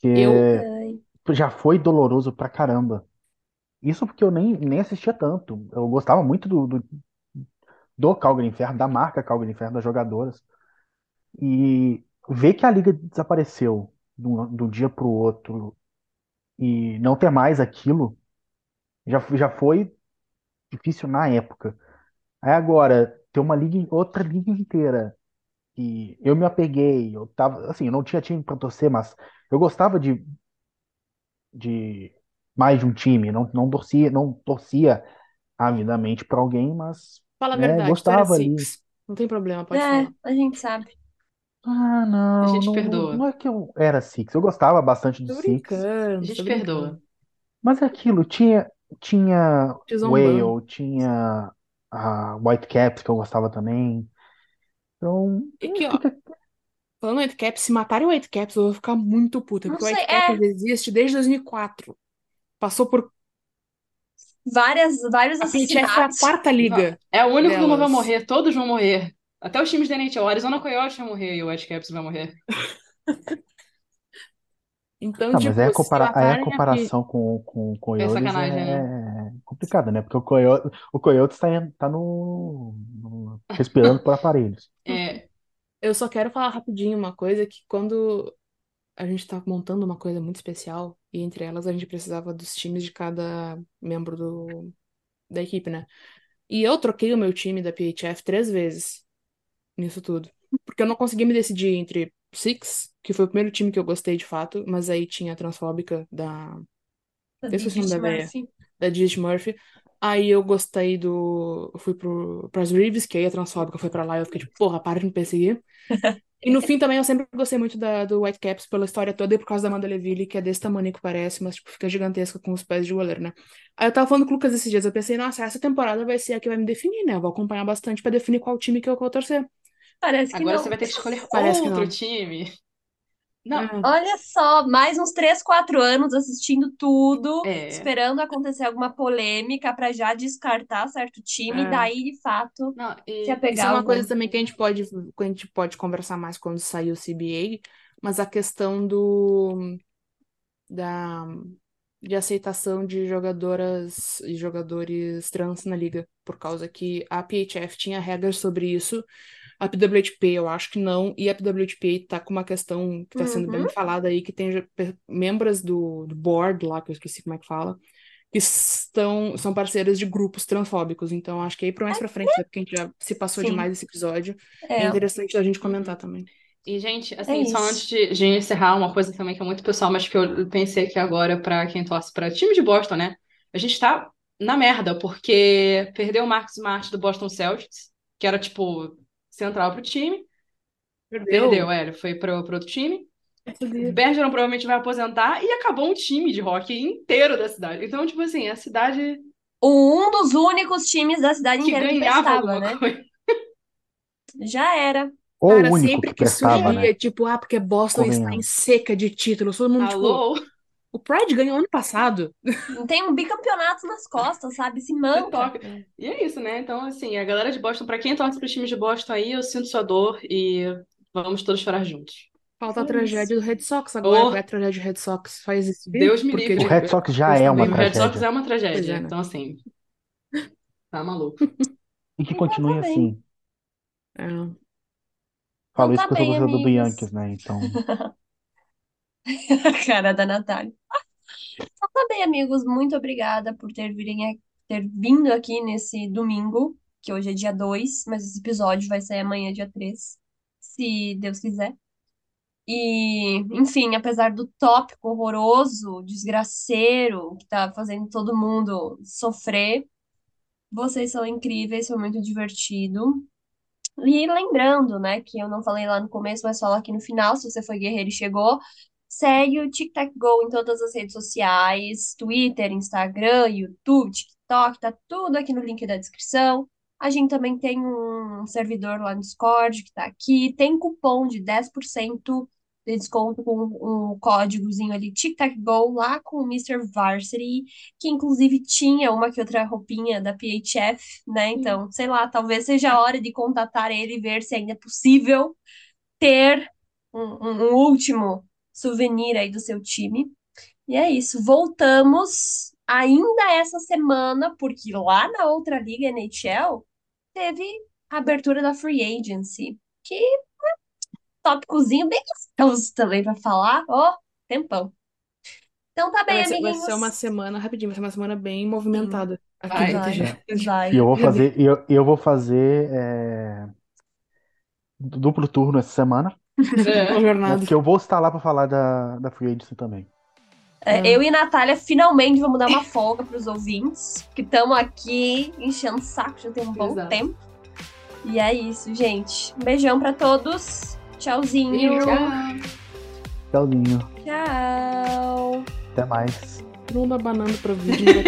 Que Eu- já foi doloroso pra caramba. Isso porque eu nem, nem assistia tanto. Eu gostava muito do, do, do Calgary Inferno, da marca Calgary Inferno, das jogadoras. E ver que a liga desapareceu de de um dia pro outro e não ter mais aquilo já, já foi difícil na época. Aí agora, ter uma liga, outra liga inteira e eu me apeguei, eu tava, assim, eu não tinha time pra torcer, mas eu gostava de, de mais de um time, não, não torcia, não torcia avidamente pra alguém, mas Fala a né, verdade, gostava ali. Six. Não tem problema, pode é, falar. a gente sabe. Ah, não, A gente não, perdoa. não é que eu era Six, eu gostava bastante do Tô Six, brincando, A gente tô perdoa. brincando. mas é aquilo, tinha, tinha Te zombando. Whale, tinha a Whitecaps que eu gostava também, então E que, ó, fica falando em Whitecaps, se matarem o Whitecaps, eu vou ficar muito puta, Não porque o sei, Whitecaps existe desde 2004. Passou por. Várias, vários A PHF foi a assassinatos. quarta liga. É o único que não vai morrer, todos vão morrer. Até os times da NHL. O Arizona Coyotes vai morrer e o Whitecaps vai morrer. Então, Não, tipo, mas aí a, compara a matarem a comparação com, com, com É Coyotes sacanagem, é, né? complicado, né? Porque o Coyote, o Coyote tá, tá no, no- respirando por aparelhos. É, Eu só quero falar rapidinho uma coisa que quando a gente tá montando uma coisa muito especial, e entre elas a gente precisava dos times de cada membro do, da equipe, né? E eu troquei o meu time da PHF três vezes nisso tudo. Porque eu não consegui me decidir entre Six, que foi o primeiro time que eu gostei de fato, mas aí tinha a transfóbica da, Da véia. Murphy. da Gigi Murphy. Aí eu gostei do. eu Fui pro, pras Reeves, que aí a transfóbica foi pra lá e eu fiquei tipo, porra, para de me perseguir. E no fim também eu sempre gostei muito da, do Whitecaps pela história toda e por causa da Amanda Leville, que é desse tamanho que parece, mas tipo, fica gigantesca com os pés de goleiro, né? Aí eu tava falando com o Lucas esses dias, eu pensei, nossa, essa temporada vai ser a que vai me definir, né? Eu vou acompanhar bastante pra definir qual time que eu vou torcer. Parece que agora não. você vai ter que escolher Parece que outro time. Não, É. Olha só, mais uns 3, 4 anos assistindo tudo, É. esperando acontecer alguma polêmica pra já descartar certo time, É. e daí, de fato, não, e- se apegar Isso é uma algum. coisa também que a gente pode, que a gente pode conversar mais quando sair o CBA, mas a questão do da de aceitação de jogadoras e jogadores trans na liga, por causa que a PHF tinha regras sobre isso, a PWHP eu acho que não, e a PWHP tá com uma questão que tá sendo bem Uhum. falada aí, que tem membros do, do board lá, que eu esqueci como é que fala, que estão, são parceiras de grupos transfóbicos, então acho que aí pra mais pra frente, né, porque a gente já se passou Sim. demais esse episódio, é É, interessante a gente comentar também. E, gente, assim, É só antes de, de encerrar, uma coisa também que é muito pessoal, mas que eu pensei aqui agora pra quem torce pra time de Boston, né? A gente tá na merda, porque perdeu o Marcus Smart do Boston Celtics, que era, tipo, central pro time. Perdeu, é, ele foi pro, pro outro time. O Bergeron provavelmente vai aposentar e acabou um time de hockey inteiro da cidade. Então, tipo assim, a cidade um dos únicos times da cidade que inteira que ganhava prestava, né? coisa. Já era. Ou Cara, o único sempre que que prestava, surgia, né? tipo, ah, porque Boston está em seca de títulos, todo mundo, tipo, Alô? O Pride ganhou ano passado. Tem um bicampeonato nas costas, sabe? Se manca. toca. E é isso, né? Então, assim, a galera de Boston, pra quem torce pro time de Boston aí, eu sinto sua dor e vamos todos chorar juntos. Falta a É tragédia do Red Sox agora. Oh. É a tragédia do Red Sox? Faz existir? Deus me Porque livre. O de- Red Sox já é uma também- O Red Sox tragédia. é uma tragédia, é, né? então assim, tá maluco. E que continue Então tá assim. É. Falo Então isso tá porque eu sou do. Yankees, né? Então, A cara da Natália. Então tá bem, amigos. Muito obrigada por ter, virem, ter vindo aqui nesse domingo, que hoje é dia 2, mas esse episódio vai sair amanhã, dia 3, se Deus quiser. E, enfim, apesar do tópico horroroso, desgraceiro, que tá fazendo todo mundo sofrer, vocês são incríveis, foi muito divertido. E lembrando, né, que eu não falei lá no começo, mas falo aqui no final, se você foi guerreiro e chegou, segue o Tic Tac Go em todas as redes sociais, Twitter, Instagram, YouTube, TikTok, tá tudo aqui no link da descrição. A gente também tem um servidor lá no Discord que tá aqui, tem cupom de 10% de desconto com um códigozinho ali, Tic Tac Go, lá com o Mr. Varsity, que inclusive tinha uma que outra roupinha da PHF, né? Então, sei lá, talvez seja a hora de contatar ele e ver se ainda é possível ter um, um- um último souvenir aí do seu time. E é isso. Voltamos ainda essa semana, porque lá na outra liga NHL teve a abertura da Free Agency, que é um tópicozinho bem gostoso também para falar, ó, tempão. Então tá bem, Vai ser, vai amiguinhos. ser uma semana, rapidinho, vai ser uma semana bem movimentada aqui Vai. Vai, vai. e eu vou fazer, eu, eu vou fazer é, duplo turno essa semana, É. Uma jornada. Porque eu vou estar lá pra falar da, da Free Agency também. É, Ah. eu e Natália finalmente vamos dar uma folga para os ouvintes, que estamos aqui enchendo o saco já tem um bom Exato. tempo. E é isso, gente. Um beijão para todos. Tchauzinho. Tchau. Tchauzinho. Tchau. Até mais. Não vai ter vídeo.